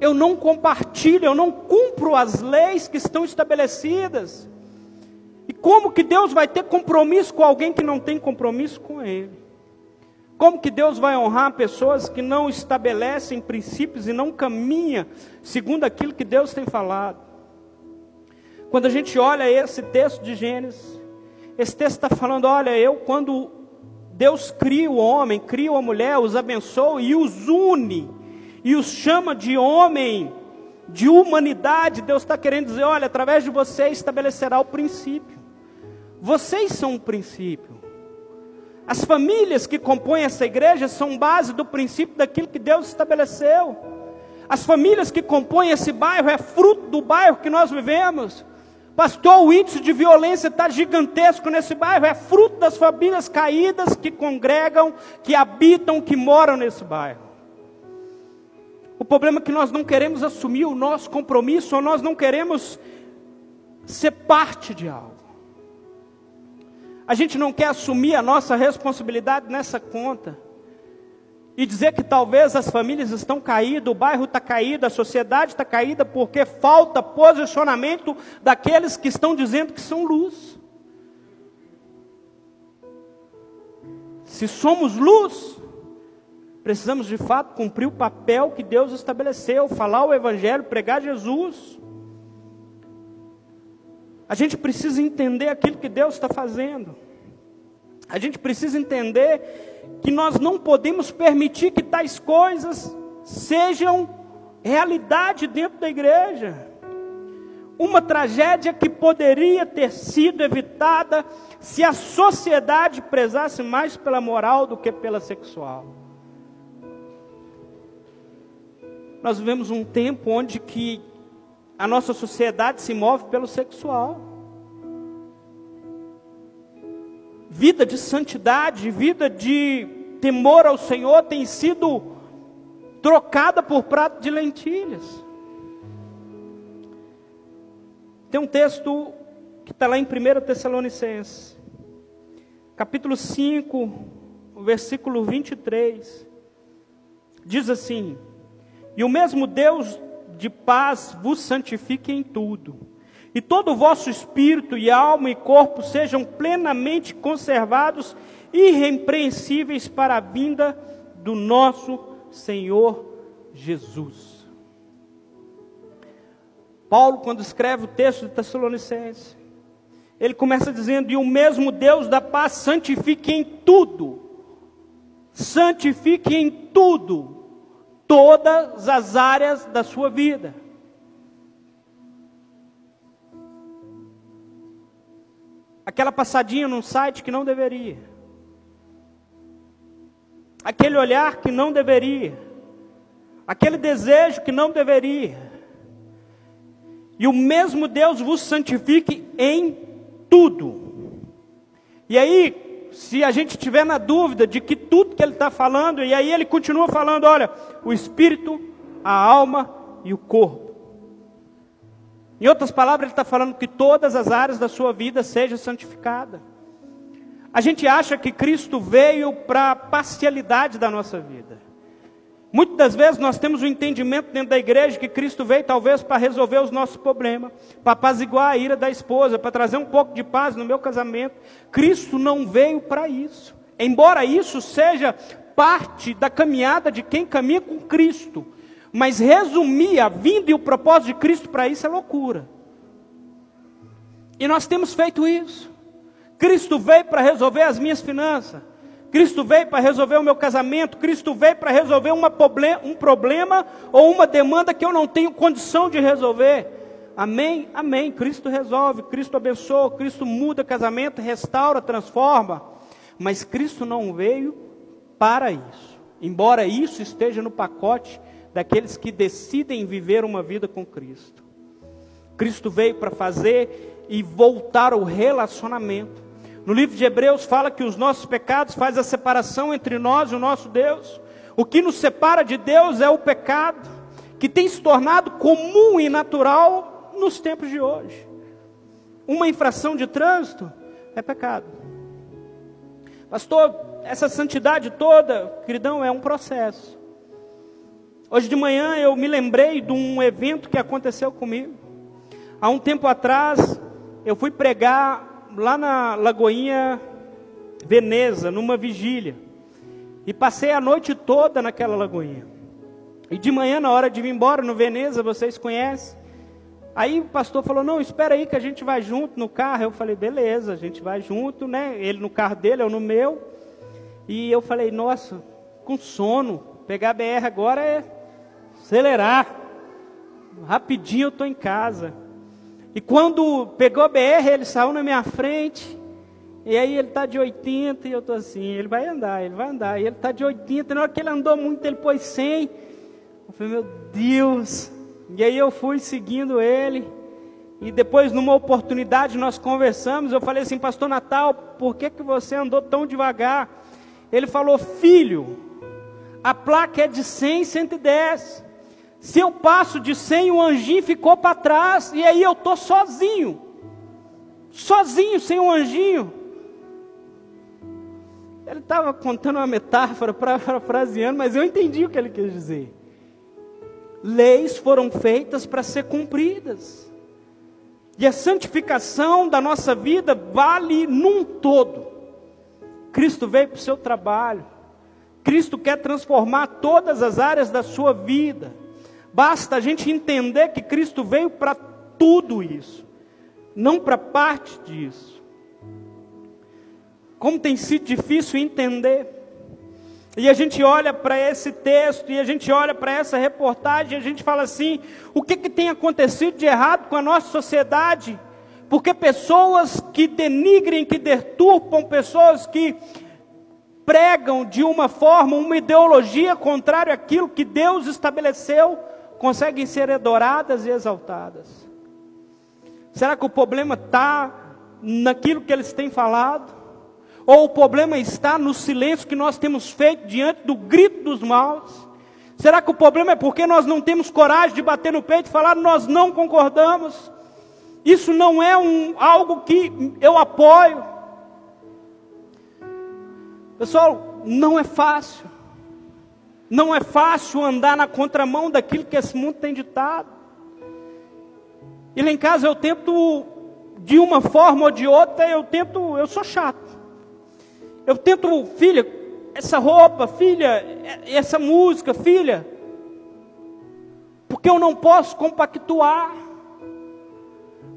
Eu não compartilho, eu não cumpro as leis que estão estabelecidas. E como que Deus vai ter compromisso com alguém que não tem compromisso com Ele? Como que Deus vai honrar pessoas que não estabelecem princípios e não caminham segundo aquilo que Deus tem falado? Quando a gente olha esse texto de Gênesis, esse texto está falando: olha, eu, quando Deus cria o homem, cria a mulher, os abençoa e os une, e os chama de homem, de humanidade, Deus está querendo dizer: olha, através de você estabelecerá o princípio. Vocês são um princípio. As famílias que compõem essa igreja são base do princípio daquilo que Deus estabeleceu. As famílias que compõem esse bairro é fruto do bairro que nós vivemos. Pastor, o índice de violência está gigantesco nesse bairro. É fruto das famílias caídas que congregam, que habitam, que moram nesse bairro. O problema é que nós não queremos assumir o nosso compromisso, ou nós não queremos ser parte de algo. A gente não quer assumir a nossa responsabilidade nessa conta e dizer que talvez as famílias estão caídas, o bairro está caído, a sociedade está caída porque falta posicionamento daqueles que estão dizendo que são luz. Se somos luz, precisamos de fato cumprir o papel que Deus estabeleceu, falar o Evangelho, pregar Jesus. A gente precisa entender aquilo que Deus está fazendo. A gente precisa entender que nós não podemos permitir que tais coisas sejam realidade dentro da igreja. Uma tragédia que poderia ter sido evitada se a sociedade prezasse mais pela moral do que pela sexual. Nós vivemos um tempo onde que a nossa sociedade se move pelo sexual. vida de santidade, vida de temor ao Senhor tem sido trocada por prato de lentilhas. Tem um texto que está lá em 1 Tessalonicenses, capítulo 5, versículo 23. Diz assim: E o mesmo Deus de paz vos santifique em tudo e todo o vosso espírito e alma e corpo sejam plenamente conservados, irrepreensíveis para a vinda do nosso Senhor Jesus. Paulo, quando escreve o texto de Tessalonicenses, Ele começa dizendo: E o mesmo Deus da paz santifique em tudo, santifique em tudo, todas as áreas da sua vida. Aquela passadinha num site que não deveria. Aquele olhar que não deveria. Aquele desejo que não deveria. E o mesmo Deus vos santifique em tudo. E aí, se a gente tiver na dúvida de que tudo que ele está falando, e aí ele continua falando: olha, o espírito, a alma e o corpo. Em outras palavras, ele está falando que todas as áreas da sua vida sejam santificadas. A gente acha que Cristo veio para a parcialidade da nossa vida. Muitas das vezes nós temos o um entendimento dentro da igreja que Cristo veio talvez para resolver os nossos problemas, para apaziguar a ira da esposa, para trazer um pouco de paz no meu casamento. Cristo não veio para isso. Embora isso seja parte da caminhada de quem caminha com Cristo, mas resumir a vinda e o propósito de Cristo para isso é loucura. E nós temos feito isso. Cristo veio para resolver as minhas finanças. Cristo veio para resolver o meu casamento. Cristo veio para resolver uma um problema ou uma demanda que eu não tenho condição de resolver. Amém? Amém. Cristo resolve, Cristo abençoa, Cristo muda casamento, restaura, transforma. Mas Cristo não veio para isso. Embora isso esteja no pacote daqueles que decidem viver uma vida com Cristo. Cristo veio para fazer e voltar o relacionamento. No livro de Hebreus fala que os nossos pecados faz a separação entre nós e o nosso Deus. O que nos separa de Deus é o pecado, que tem se tornado comum e natural nos tempos de hoje. Uma infração de trânsito é pecado. Pastor, essa santidade toda, queridão, é um processo. Hoje de manhã eu me lembrei de um evento que aconteceu comigo. Há um tempo atrás, eu fui pregar lá na Lagoinha Veneza, numa vigília. E passei a noite toda naquela lagoinha. E de manhã, na hora de vir embora no Veneza, vocês conhecem. Aí o pastor falou: Não, espera aí que a gente vai junto no carro. Eu falei: Beleza, a gente vai junto, né? Ele no carro dele, eu no meu. E eu falei: Nossa, com sono. Pegar a BR agora é acelerar. Rapidinho eu estou em casa. E quando pegou a BR, ele saiu na minha frente. E aí ele está de 80 e eu estou assim, ele vai andar, ele vai andar. E ele está de 80, na hora que ele andou muito, ele pôs 100. Eu falei, meu Deus. E aí eu fui seguindo ele. E depois, numa oportunidade, nós conversamos. Eu falei assim, Pastor Natal, por que, que você andou tão devagar? Ele falou, filho, a placa é de 100, 110. Se eu passo de 100, o anjinho ficou para trás, e aí eu estou sozinho. Sozinho, sem o anjinho. Ele estava contando uma metáfora, parafraseando, mas eu entendi o que ele quis dizer. Leis foram feitas para ser cumpridas. E a santificação da nossa vida vale num todo. Cristo veio para o seu trabalho. Cristo quer transformar todas as áreas da sua vida. Basta a gente entender que Cristo veio para tudo isso, não para parte disso. Como tem sido difícil entender. E a gente olha para esse texto, e a gente olha para essa reportagem, e a gente fala assim: o que, que tem acontecido de errado com a nossa sociedade? Porque pessoas que denigrem, que deturpam, pessoas que pregam de uma forma, uma ideologia contrária àquilo que Deus estabeleceu, conseguem ser adoradas e exaltadas. Será que o problema está naquilo que eles têm falado? Ou o problema está no silêncio que nós temos feito diante do grito dos maus? Será que o problema é porque nós não temos coragem de bater no peito e falar nós não concordamos? Isso não é um, algo que eu apoio. Pessoal, não é fácil. Não é fácil andar na contramão daquilo que esse mundo tem ditado. E lá em casa eu tento, de uma forma ou de outra, eu tento, eu sou chato. Eu tento, filha, essa roupa, filha, essa música, filha. Porque eu não posso compactuar.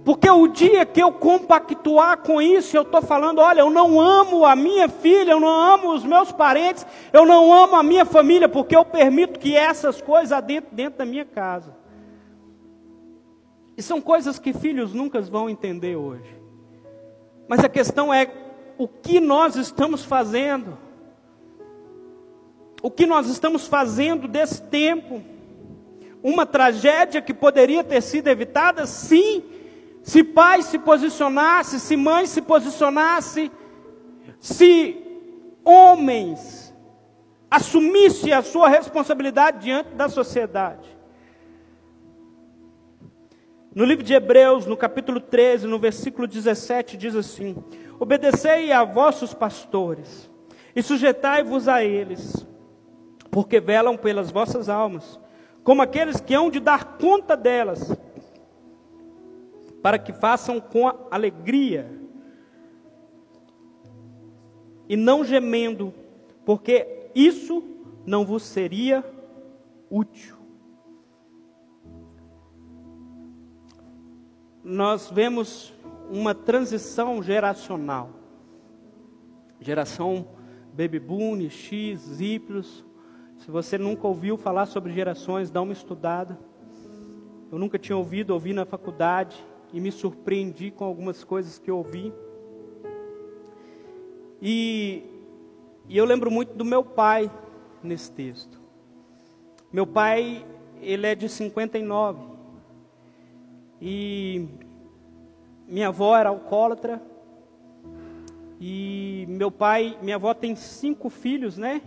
Porque o dia que eu compactuar com isso, eu estou falando: olha, eu não amo a minha filha, eu não amo os meus parentes, eu não amo a minha família, porque eu permito que essas coisas dentro, dentro da minha casa. E são coisas que filhos nunca vão entender hoje. Mas a questão é o que nós estamos fazendo. O que nós estamos fazendo desse tempo. Uma tragédia que poderia ter sido evitada, sim, se pai se posicionasse, se mãe se posicionasse, se homens assumissem a sua responsabilidade diante da sociedade. No livro de Hebreus, no capítulo 13, no versículo 17, diz assim: Obedecei a vossos pastores e sujeitai-vos a eles, porque velam pelas vossas almas, como aqueles que hão de dar conta delas, para que façam com alegria e não gemendo, porque isso não vos seria útil. nós vemos uma transição geracional. Geração Baby Boom, X, Y. Se você nunca ouviu falar sobre gerações, dá uma estudada. Eu nunca tinha ouvido, ouvi na faculdade e me surpreendi com algumas coisas que eu ouvi. E, e eu lembro muito do meu pai nesse texto. Meu pai, ele é de 59. E minha avó era alcoólatra. E meu pai, minha avó tem cinco filhos, né?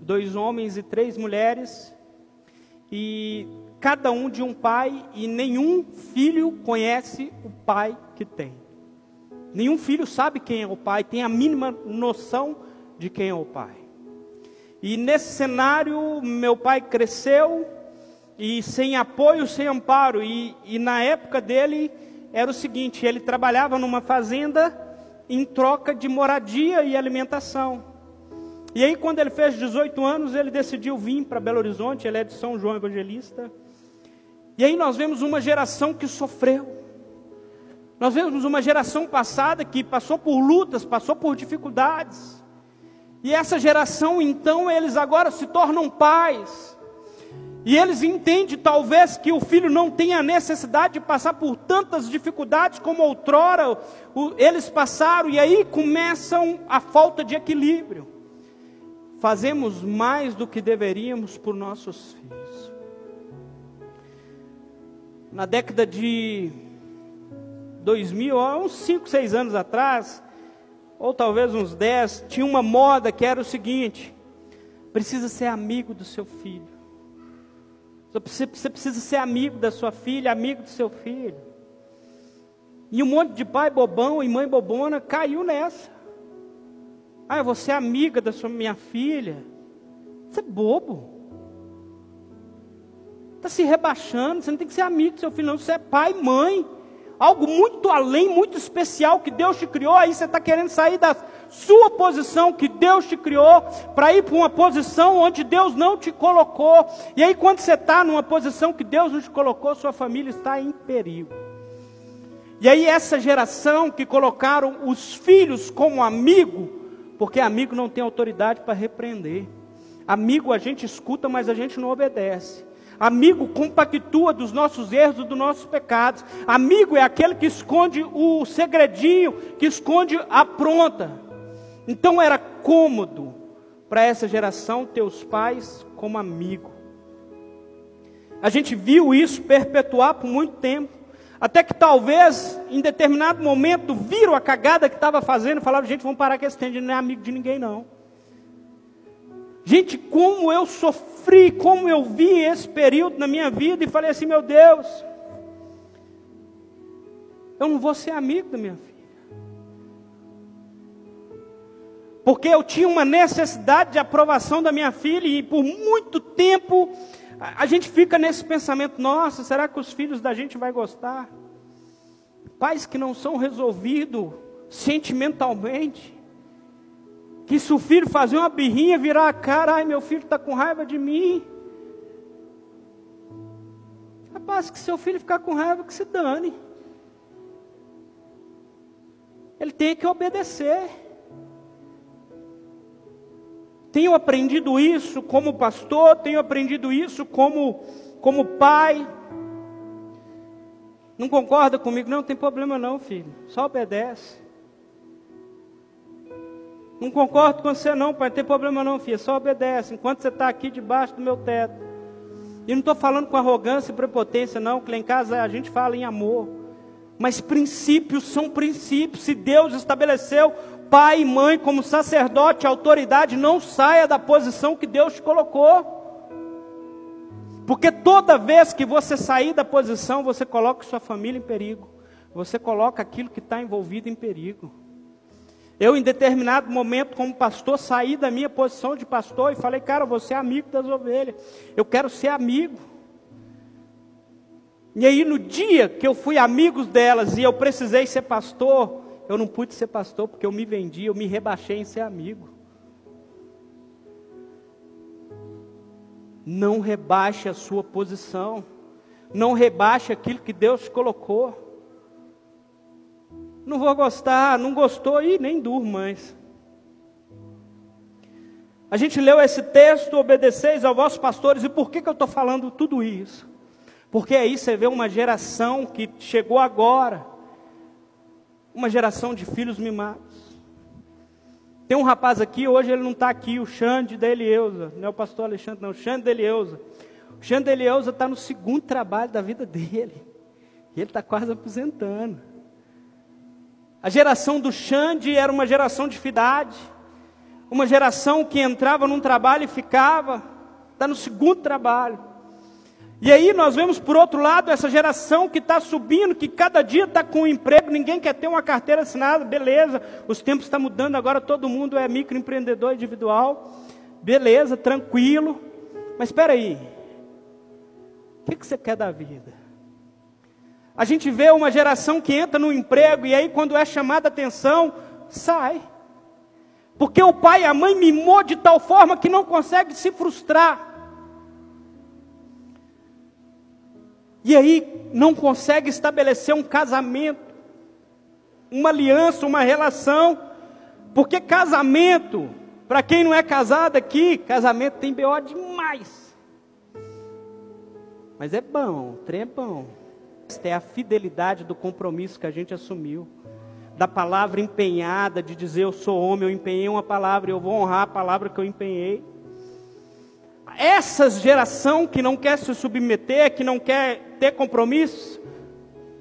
Dois homens e três mulheres. E cada um de um pai, e nenhum filho conhece o pai que tem. Nenhum filho sabe quem é o pai, tem a mínima noção de quem é o pai. E nesse cenário, meu pai cresceu e sem apoio, sem amparo. E, e na época dele era o seguinte: ele trabalhava numa fazenda em troca de moradia e alimentação. E aí, quando ele fez 18 anos, ele decidiu vir para Belo Horizonte. Ele é de São João Evangelista. E aí nós vemos uma geração que sofreu. Nós vemos uma geração passada que passou por lutas, passou por dificuldades. E essa geração, então, eles agora se tornam pais. E eles entendem talvez que o filho não tenha necessidade de passar por tantas dificuldades como outrora eles passaram, e aí começam a falta de equilíbrio. Fazemos mais do que deveríamos por nossos filhos. Na década de 2000, uns 5, 6 anos atrás, ou talvez uns 10, tinha uma moda que era o seguinte: precisa ser amigo do seu filho. Você precisa ser amigo da sua filha, amigo do seu filho. E um monte de pai bobão e mãe bobona caiu nessa. Ah, você é amiga da sua minha filha. Você é bobo. Está se rebaixando. Você não tem que ser amigo do seu filho, não. Você é pai mãe algo muito além, muito especial que Deus te criou, aí você está querendo sair da sua posição que Deus te criou, para ir para uma posição onde Deus não te colocou. E aí, quando você está numa posição que Deus não te colocou, sua família está em perigo. E aí, essa geração que colocaram os filhos como amigo, porque amigo não tem autoridade para repreender. Amigo a gente escuta, mas a gente não obedece. Amigo compactua dos nossos erros e dos nossos pecados. Amigo é aquele que esconde o segredinho, que esconde a pronta. Então era cômodo para essa geração ter os pais como amigo. A gente viu isso perpetuar por muito tempo. Até que talvez, em determinado momento, viram a cagada que estava fazendo e falaram: gente, vamos parar que esse tende não é amigo de ninguém, não. Gente, como eu sofri, como eu vi esse período na minha vida e falei assim: meu Deus, eu não vou ser amigo da minha filha. Porque eu tinha uma necessidade de aprovação da minha filha e por muito tempo a gente fica nesse pensamento: nossa, será que os filhos da gente vai gostar? Pais que não são resolvidos sentimentalmente que se o filho fazer uma birrinha, virar a cara, ai meu filho está com raiva de mim. Rapaz, que seu filho ficar com raiva, que se dane. ele tem que obedecer. Tenho aprendido isso como pastor, tenho aprendido isso como, como pai. Não concorda comigo? Não, não tem problema não, filho. Só obedece. Não concordo com você não, pai. Não tem problema não, filho. Só obedece. Enquanto você está aqui debaixo do meu teto. E não estou falando com arrogância e prepotência, não. Que lá em casa a gente fala em amor. Mas princípios são princípios. Se Deus estabeleceu pai e mãe como sacerdote, autoridade, não saia da posição que Deus te colocou. Porque toda vez que você sair da posição, você coloca sua família em perigo. Você coloca aquilo que está envolvido em perigo. Eu, em determinado momento, como pastor, saí da minha posição de pastor e falei, cara, você é amigo das ovelhas. Eu quero ser amigo. E aí, no dia que eu fui amigo delas e eu precisei ser pastor, eu não pude ser pastor porque eu me vendi, eu me rebaixei em ser amigo. Não rebaixe a sua posição. Não rebaixe aquilo que Deus colocou. Não vou gostar, não gostou e nem durmo mais. A gente leu esse texto, obedeceis aos vossos pastores, e por que, que eu estou falando tudo isso? Porque aí você vê uma geração que chegou agora, uma geração de filhos mimados. Tem um rapaz aqui, hoje ele não está aqui, o Xande da não é o pastor Alexandre, não, o Xande da. O Xande da está no segundo trabalho da vida dele, e ele está quase aposentando. A geração do Xande era uma geração de fidade, uma geração que entrava num trabalho e ficava, está no segundo trabalho. E aí nós vemos por outro lado essa geração que está subindo, que cada dia está com um emprego, ninguém quer ter uma carteira assinada, beleza, os tempos estão mudando, agora todo mundo é microempreendedor individual, beleza, tranquilo, mas espera aí, o que, que você quer da vida? A gente vê uma geração que entra no emprego e aí, quando é chamada atenção, sai. Porque o pai e a mãe mimou de tal forma que não consegue se frustrar. E aí não consegue estabelecer um casamento, uma aliança, uma relação. Porque casamento, para quem não é casado aqui, casamento tem BO demais. Mas é bom, trem é bom. É a fidelidade do compromisso que a gente assumiu. Da palavra empenhada, de dizer eu sou homem, eu empenhei uma palavra, eu vou honrar a palavra que eu empenhei. Essa geração que não quer se submeter, que não quer ter compromisso,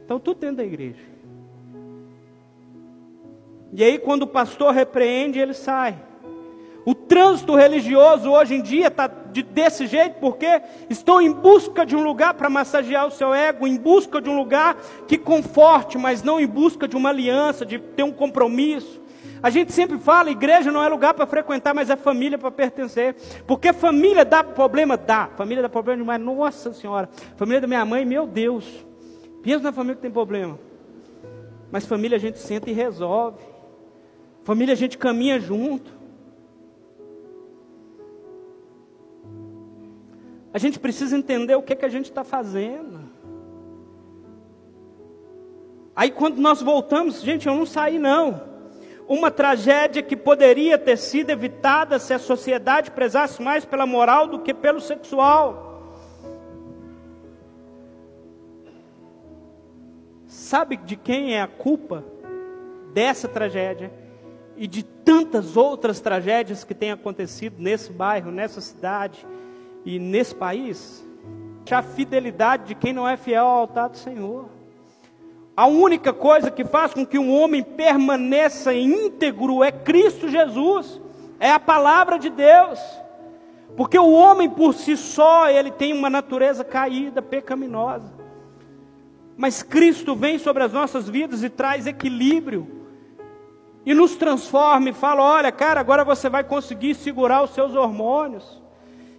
estão tudo dentro da igreja. E aí, quando o pastor repreende, ele sai. O trânsito religioso hoje em dia está de, desse jeito porque estão em busca de um lugar para massagear o seu ego, em busca de um lugar que conforte, mas não em busca de uma aliança, de ter um compromisso. A gente sempre fala, igreja não é lugar para frequentar, mas é família para pertencer. Porque família dá problema? Dá. Família dá problema demais. Nossa Senhora. Família da minha mãe, meu Deus. Pensa na família que tem problema. Mas família a gente senta e resolve. Família a gente caminha junto. A gente precisa entender o que, que a gente está fazendo. Aí quando nós voltamos, gente, eu não saí não. Uma tragédia que poderia ter sido evitada se a sociedade prezasse mais pela moral do que pelo sexual. Sabe de quem é a culpa dessa tragédia e de tantas outras tragédias que têm acontecido nesse bairro, nessa cidade? E nesse país, a fidelidade de quem não é fiel ao altar do Senhor. A única coisa que faz com que um homem permaneça íntegro é Cristo Jesus, é a palavra de Deus. Porque o homem por si só, ele tem uma natureza caída, pecaminosa. Mas Cristo vem sobre as nossas vidas e traz equilíbrio. E nos transforma e fala: olha, cara, agora você vai conseguir segurar os seus hormônios.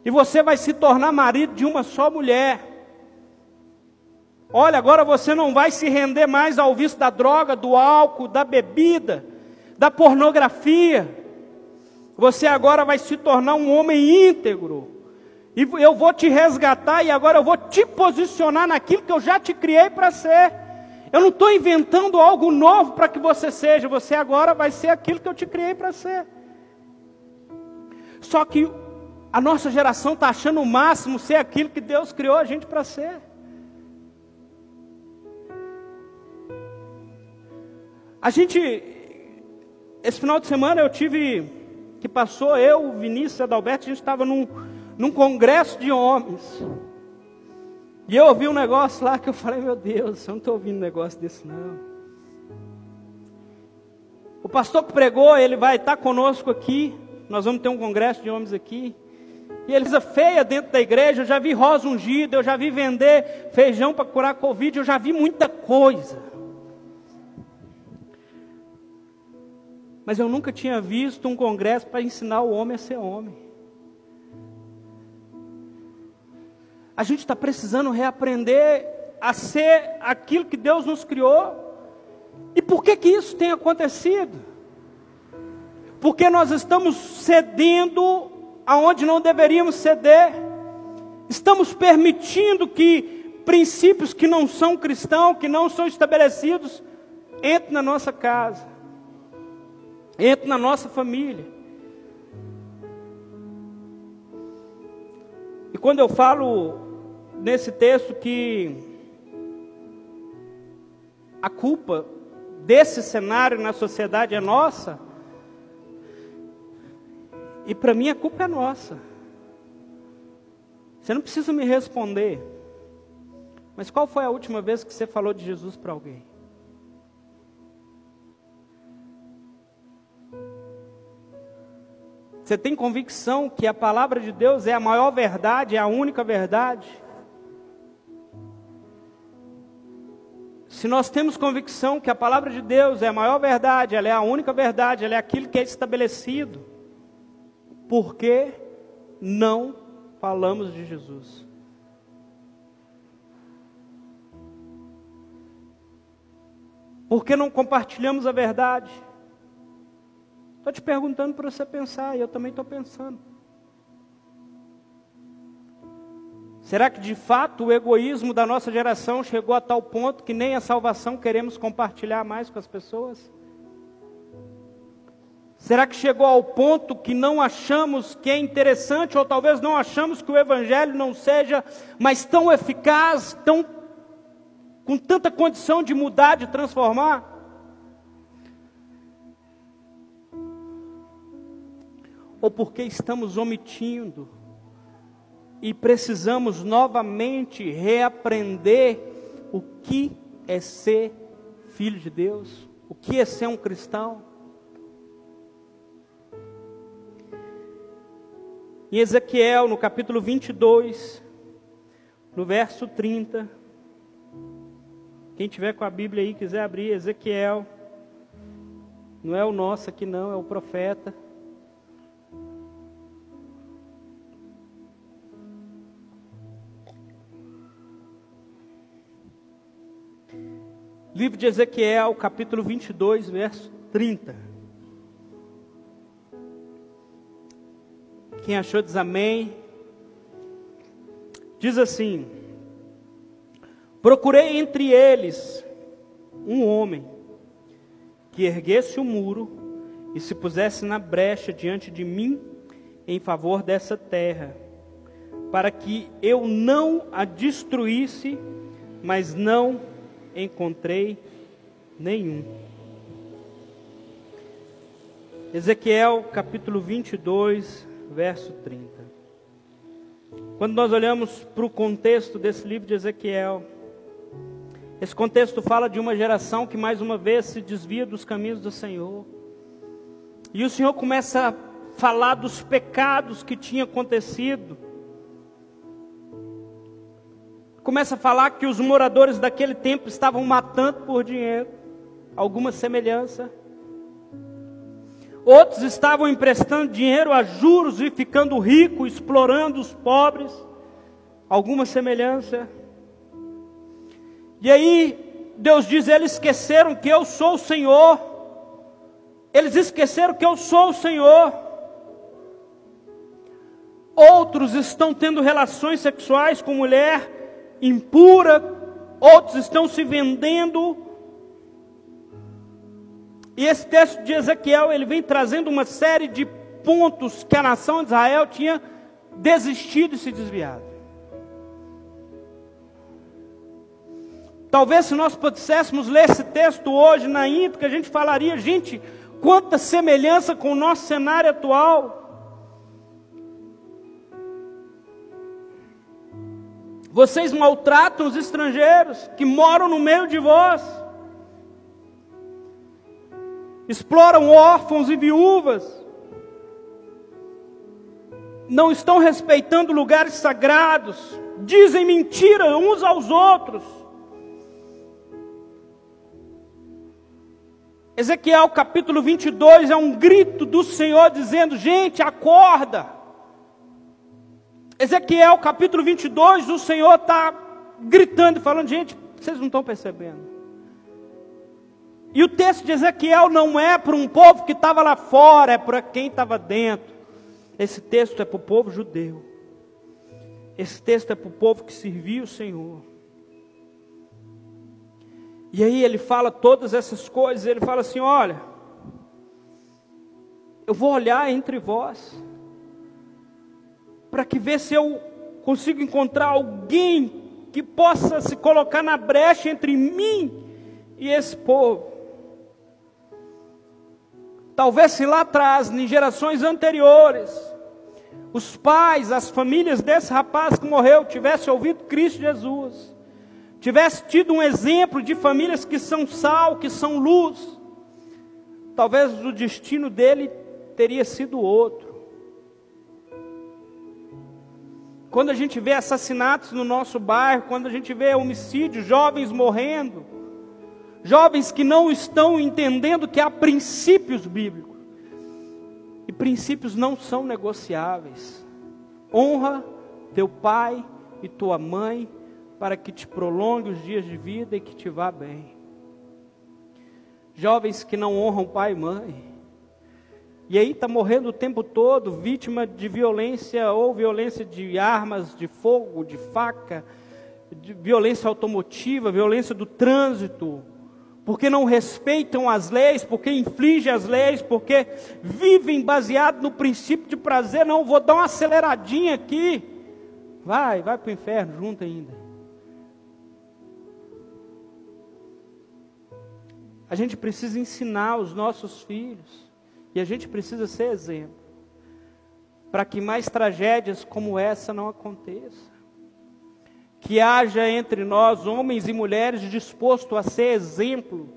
E você vai se tornar marido de uma só mulher. Olha, agora você não vai se render mais ao vício da droga, do álcool, da bebida, da pornografia. Você agora vai se tornar um homem íntegro. E eu vou te resgatar e agora eu vou te posicionar naquilo que eu já te criei para ser. Eu não estou inventando algo novo para que você seja. Você agora vai ser aquilo que eu te criei para ser. Só que a nossa geração está achando o máximo ser aquilo que Deus criou a gente para ser. A gente, esse final de semana eu tive, que passou eu, Vinícius Adalberto, a gente estava num, num congresso de homens. E eu ouvi um negócio lá que eu falei, meu Deus, eu não estou ouvindo um negócio desse não. O pastor que pregou, ele vai estar conosco aqui. Nós vamos ter um congresso de homens aqui. E eles feia dentro da igreja, eu já vi rosa ungida, eu já vi vender feijão para curar Covid, eu já vi muita coisa. Mas eu nunca tinha visto um congresso para ensinar o homem a ser homem. A gente está precisando reaprender a ser aquilo que Deus nos criou. E por que que isso tem acontecido? Porque nós estamos cedendo aonde não deveríamos ceder. Estamos permitindo que princípios que não são cristãos, que não são estabelecidos, entrem na nossa casa, entrem na nossa família. E quando eu falo nesse texto que a culpa desse cenário na sociedade é nossa, e para mim a culpa é nossa. Você não precisa me responder. Mas qual foi a última vez que você falou de Jesus para alguém? Você tem convicção que a palavra de Deus é a maior verdade, é a única verdade? Se nós temos convicção que a palavra de Deus é a maior verdade, ela é a única verdade, ela é aquilo que é estabelecido, por que não falamos de Jesus? Por que não compartilhamos a verdade? Estou te perguntando para você pensar, e eu também estou pensando. Será que de fato o egoísmo da nossa geração chegou a tal ponto que nem a salvação queremos compartilhar mais com as pessoas? Será que chegou ao ponto que não achamos que é interessante, ou talvez não achamos que o Evangelho não seja mais tão eficaz, tão, com tanta condição de mudar, de transformar? Ou porque estamos omitindo e precisamos novamente reaprender o que é ser filho de Deus, o que é ser um cristão? Em Ezequiel, no capítulo 22, no verso 30. Quem tiver com a Bíblia aí, quiser abrir, Ezequiel. Não é o nosso aqui, não, é o profeta. Livro de Ezequiel, capítulo 22, verso 30. Quem achou diz amém. Diz assim: Procurei entre eles um homem que erguesse o muro e se pusesse na brecha diante de mim em favor dessa terra, para que eu não a destruísse, mas não encontrei nenhum. Ezequiel capítulo 22, verso 30. Quando nós olhamos para o contexto desse livro de Ezequiel, esse contexto fala de uma geração que mais uma vez se desvia dos caminhos do Senhor. E o Senhor começa a falar dos pecados que tinham acontecido. Começa a falar que os moradores daquele tempo estavam matando por dinheiro. Alguma semelhança Outros estavam emprestando dinheiro a juros e ficando ricos, explorando os pobres. Alguma semelhança. E aí, Deus diz: eles esqueceram que eu sou o Senhor. Eles esqueceram que eu sou o Senhor. Outros estão tendo relações sexuais com mulher impura, outros estão se vendendo. E esse texto de Ezequiel, ele vem trazendo uma série de pontos que a nação de Israel tinha desistido e se desviado. Talvez se nós pudéssemos ler esse texto hoje na íntegra, a gente falaria, gente, quanta semelhança com o nosso cenário atual. Vocês maltratam os estrangeiros que moram no meio de vós. Exploram órfãos e viúvas. Não estão respeitando lugares sagrados. Dizem mentira uns aos outros. Ezequiel capítulo 22 é um grito do Senhor dizendo: gente, acorda. Ezequiel capítulo 22, o Senhor está gritando falando: gente, vocês não estão percebendo. E o texto de Ezequiel não é para um povo que estava lá fora, é para quem estava dentro. Esse texto é para o povo judeu. Esse texto é para o povo que servia o Senhor. E aí ele fala todas essas coisas, ele fala assim: olha, eu vou olhar entre vós para que ver se eu consigo encontrar alguém que possa se colocar na brecha entre mim e esse povo. Talvez se lá atrás, em gerações anteriores, os pais, as famílias desse rapaz que morreu tivessem ouvido Cristo Jesus, tivesse tido um exemplo de famílias que são sal, que são luz, talvez o destino dele teria sido outro. Quando a gente vê assassinatos no nosso bairro, quando a gente vê homicídios, jovens morrendo, jovens que não estão entendendo que há princípios bíblicos. E princípios não são negociáveis. Honra teu pai e tua mãe para que te prolongue os dias de vida e que te vá bem. Jovens que não honram pai e mãe, e aí está morrendo o tempo todo, vítima de violência, ou violência de armas, de fogo, de faca, de violência automotiva, violência do trânsito, porque não respeitam as leis, porque infligem as leis, porque vivem baseado no princípio de prazer. Não, vou dar uma aceleradinha aqui. Vai, vai para o inferno junto ainda. A gente precisa ensinar os nossos filhos e a gente precisa ser exemplo para que mais tragédias como essa não aconteçam. Que haja entre nós homens e mulheres dispostos a ser exemplo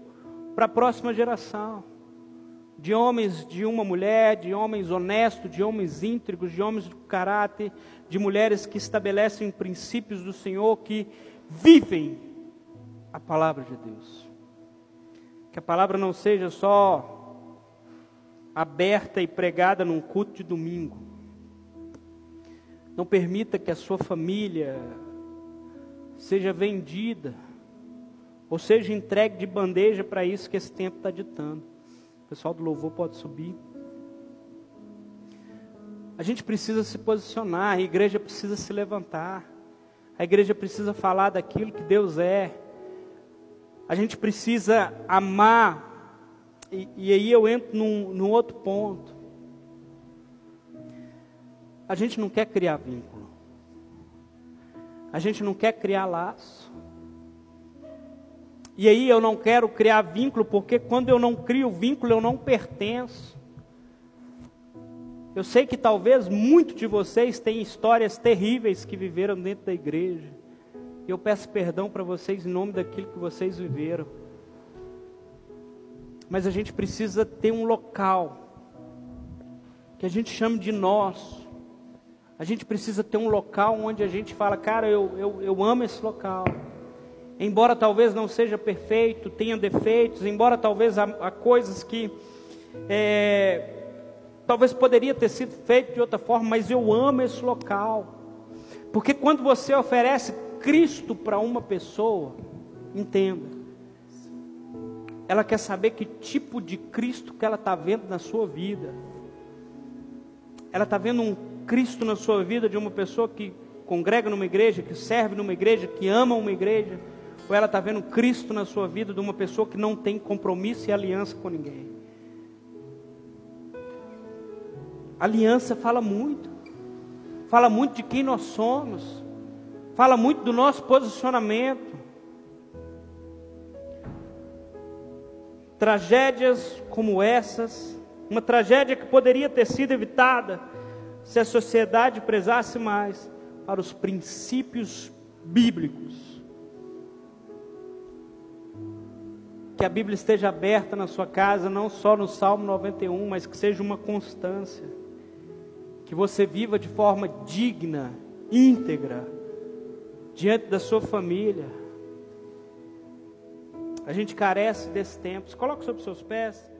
para a próxima geração. De homens de uma mulher, de homens honestos, de homens íntegros, de homens de caráter, de mulheres que estabelecem princípios do Senhor, que vivem a palavra de Deus. Que a palavra não seja só aberta e pregada num culto de domingo. Não permita que a sua família seja vendida ou seja entregue de bandeja para isso que esse tempo está ditando. O pessoal do louvor pode subir. A gente precisa se posicionar, a igreja precisa se levantar, a igreja precisa falar daquilo que Deus é, a gente precisa amar e, e aí eu entro num, num outro ponto. A gente não quer criar vínculo. A gente não quer criar laço. E aí eu não quero criar vínculo, porque quando eu não crio vínculo, eu não pertenço. Eu sei que talvez muitos de vocês têm histórias terríveis que viveram dentro da igreja. Eu peço perdão para vocês em nome daquilo que vocês viveram mas a gente precisa ter um local que a gente chame de nosso. A gente precisa ter um local onde a gente fala, cara, eu, eu, eu amo esse local. Embora talvez não seja perfeito, tenha defeitos, embora talvez há, há coisas que é, talvez poderia ter sido feito de outra forma, mas eu amo esse local. Porque quando você oferece Cristo para uma pessoa, entenda, ela quer saber que tipo de Cristo que ela está vendo na sua vida. Ela está vendo um Cristo na sua vida de uma pessoa que congrega numa igreja, que serve numa igreja, que ama uma igreja, ou ela está vendo Cristo na sua vida de uma pessoa que não tem compromisso e aliança com ninguém. Aliança fala muito, fala muito de quem nós somos, fala muito do nosso posicionamento. Tragédias como essas, uma tragédia que poderia ter sido evitada se a sociedade prezasse mais para os princípios bíblicos. Que a Bíblia esteja aberta na sua casa, não só no Salmo 91, mas que seja uma constância. Que você viva de forma digna, íntegra, diante da sua família. A gente carece desse tempo. Coloque sobre seus pés.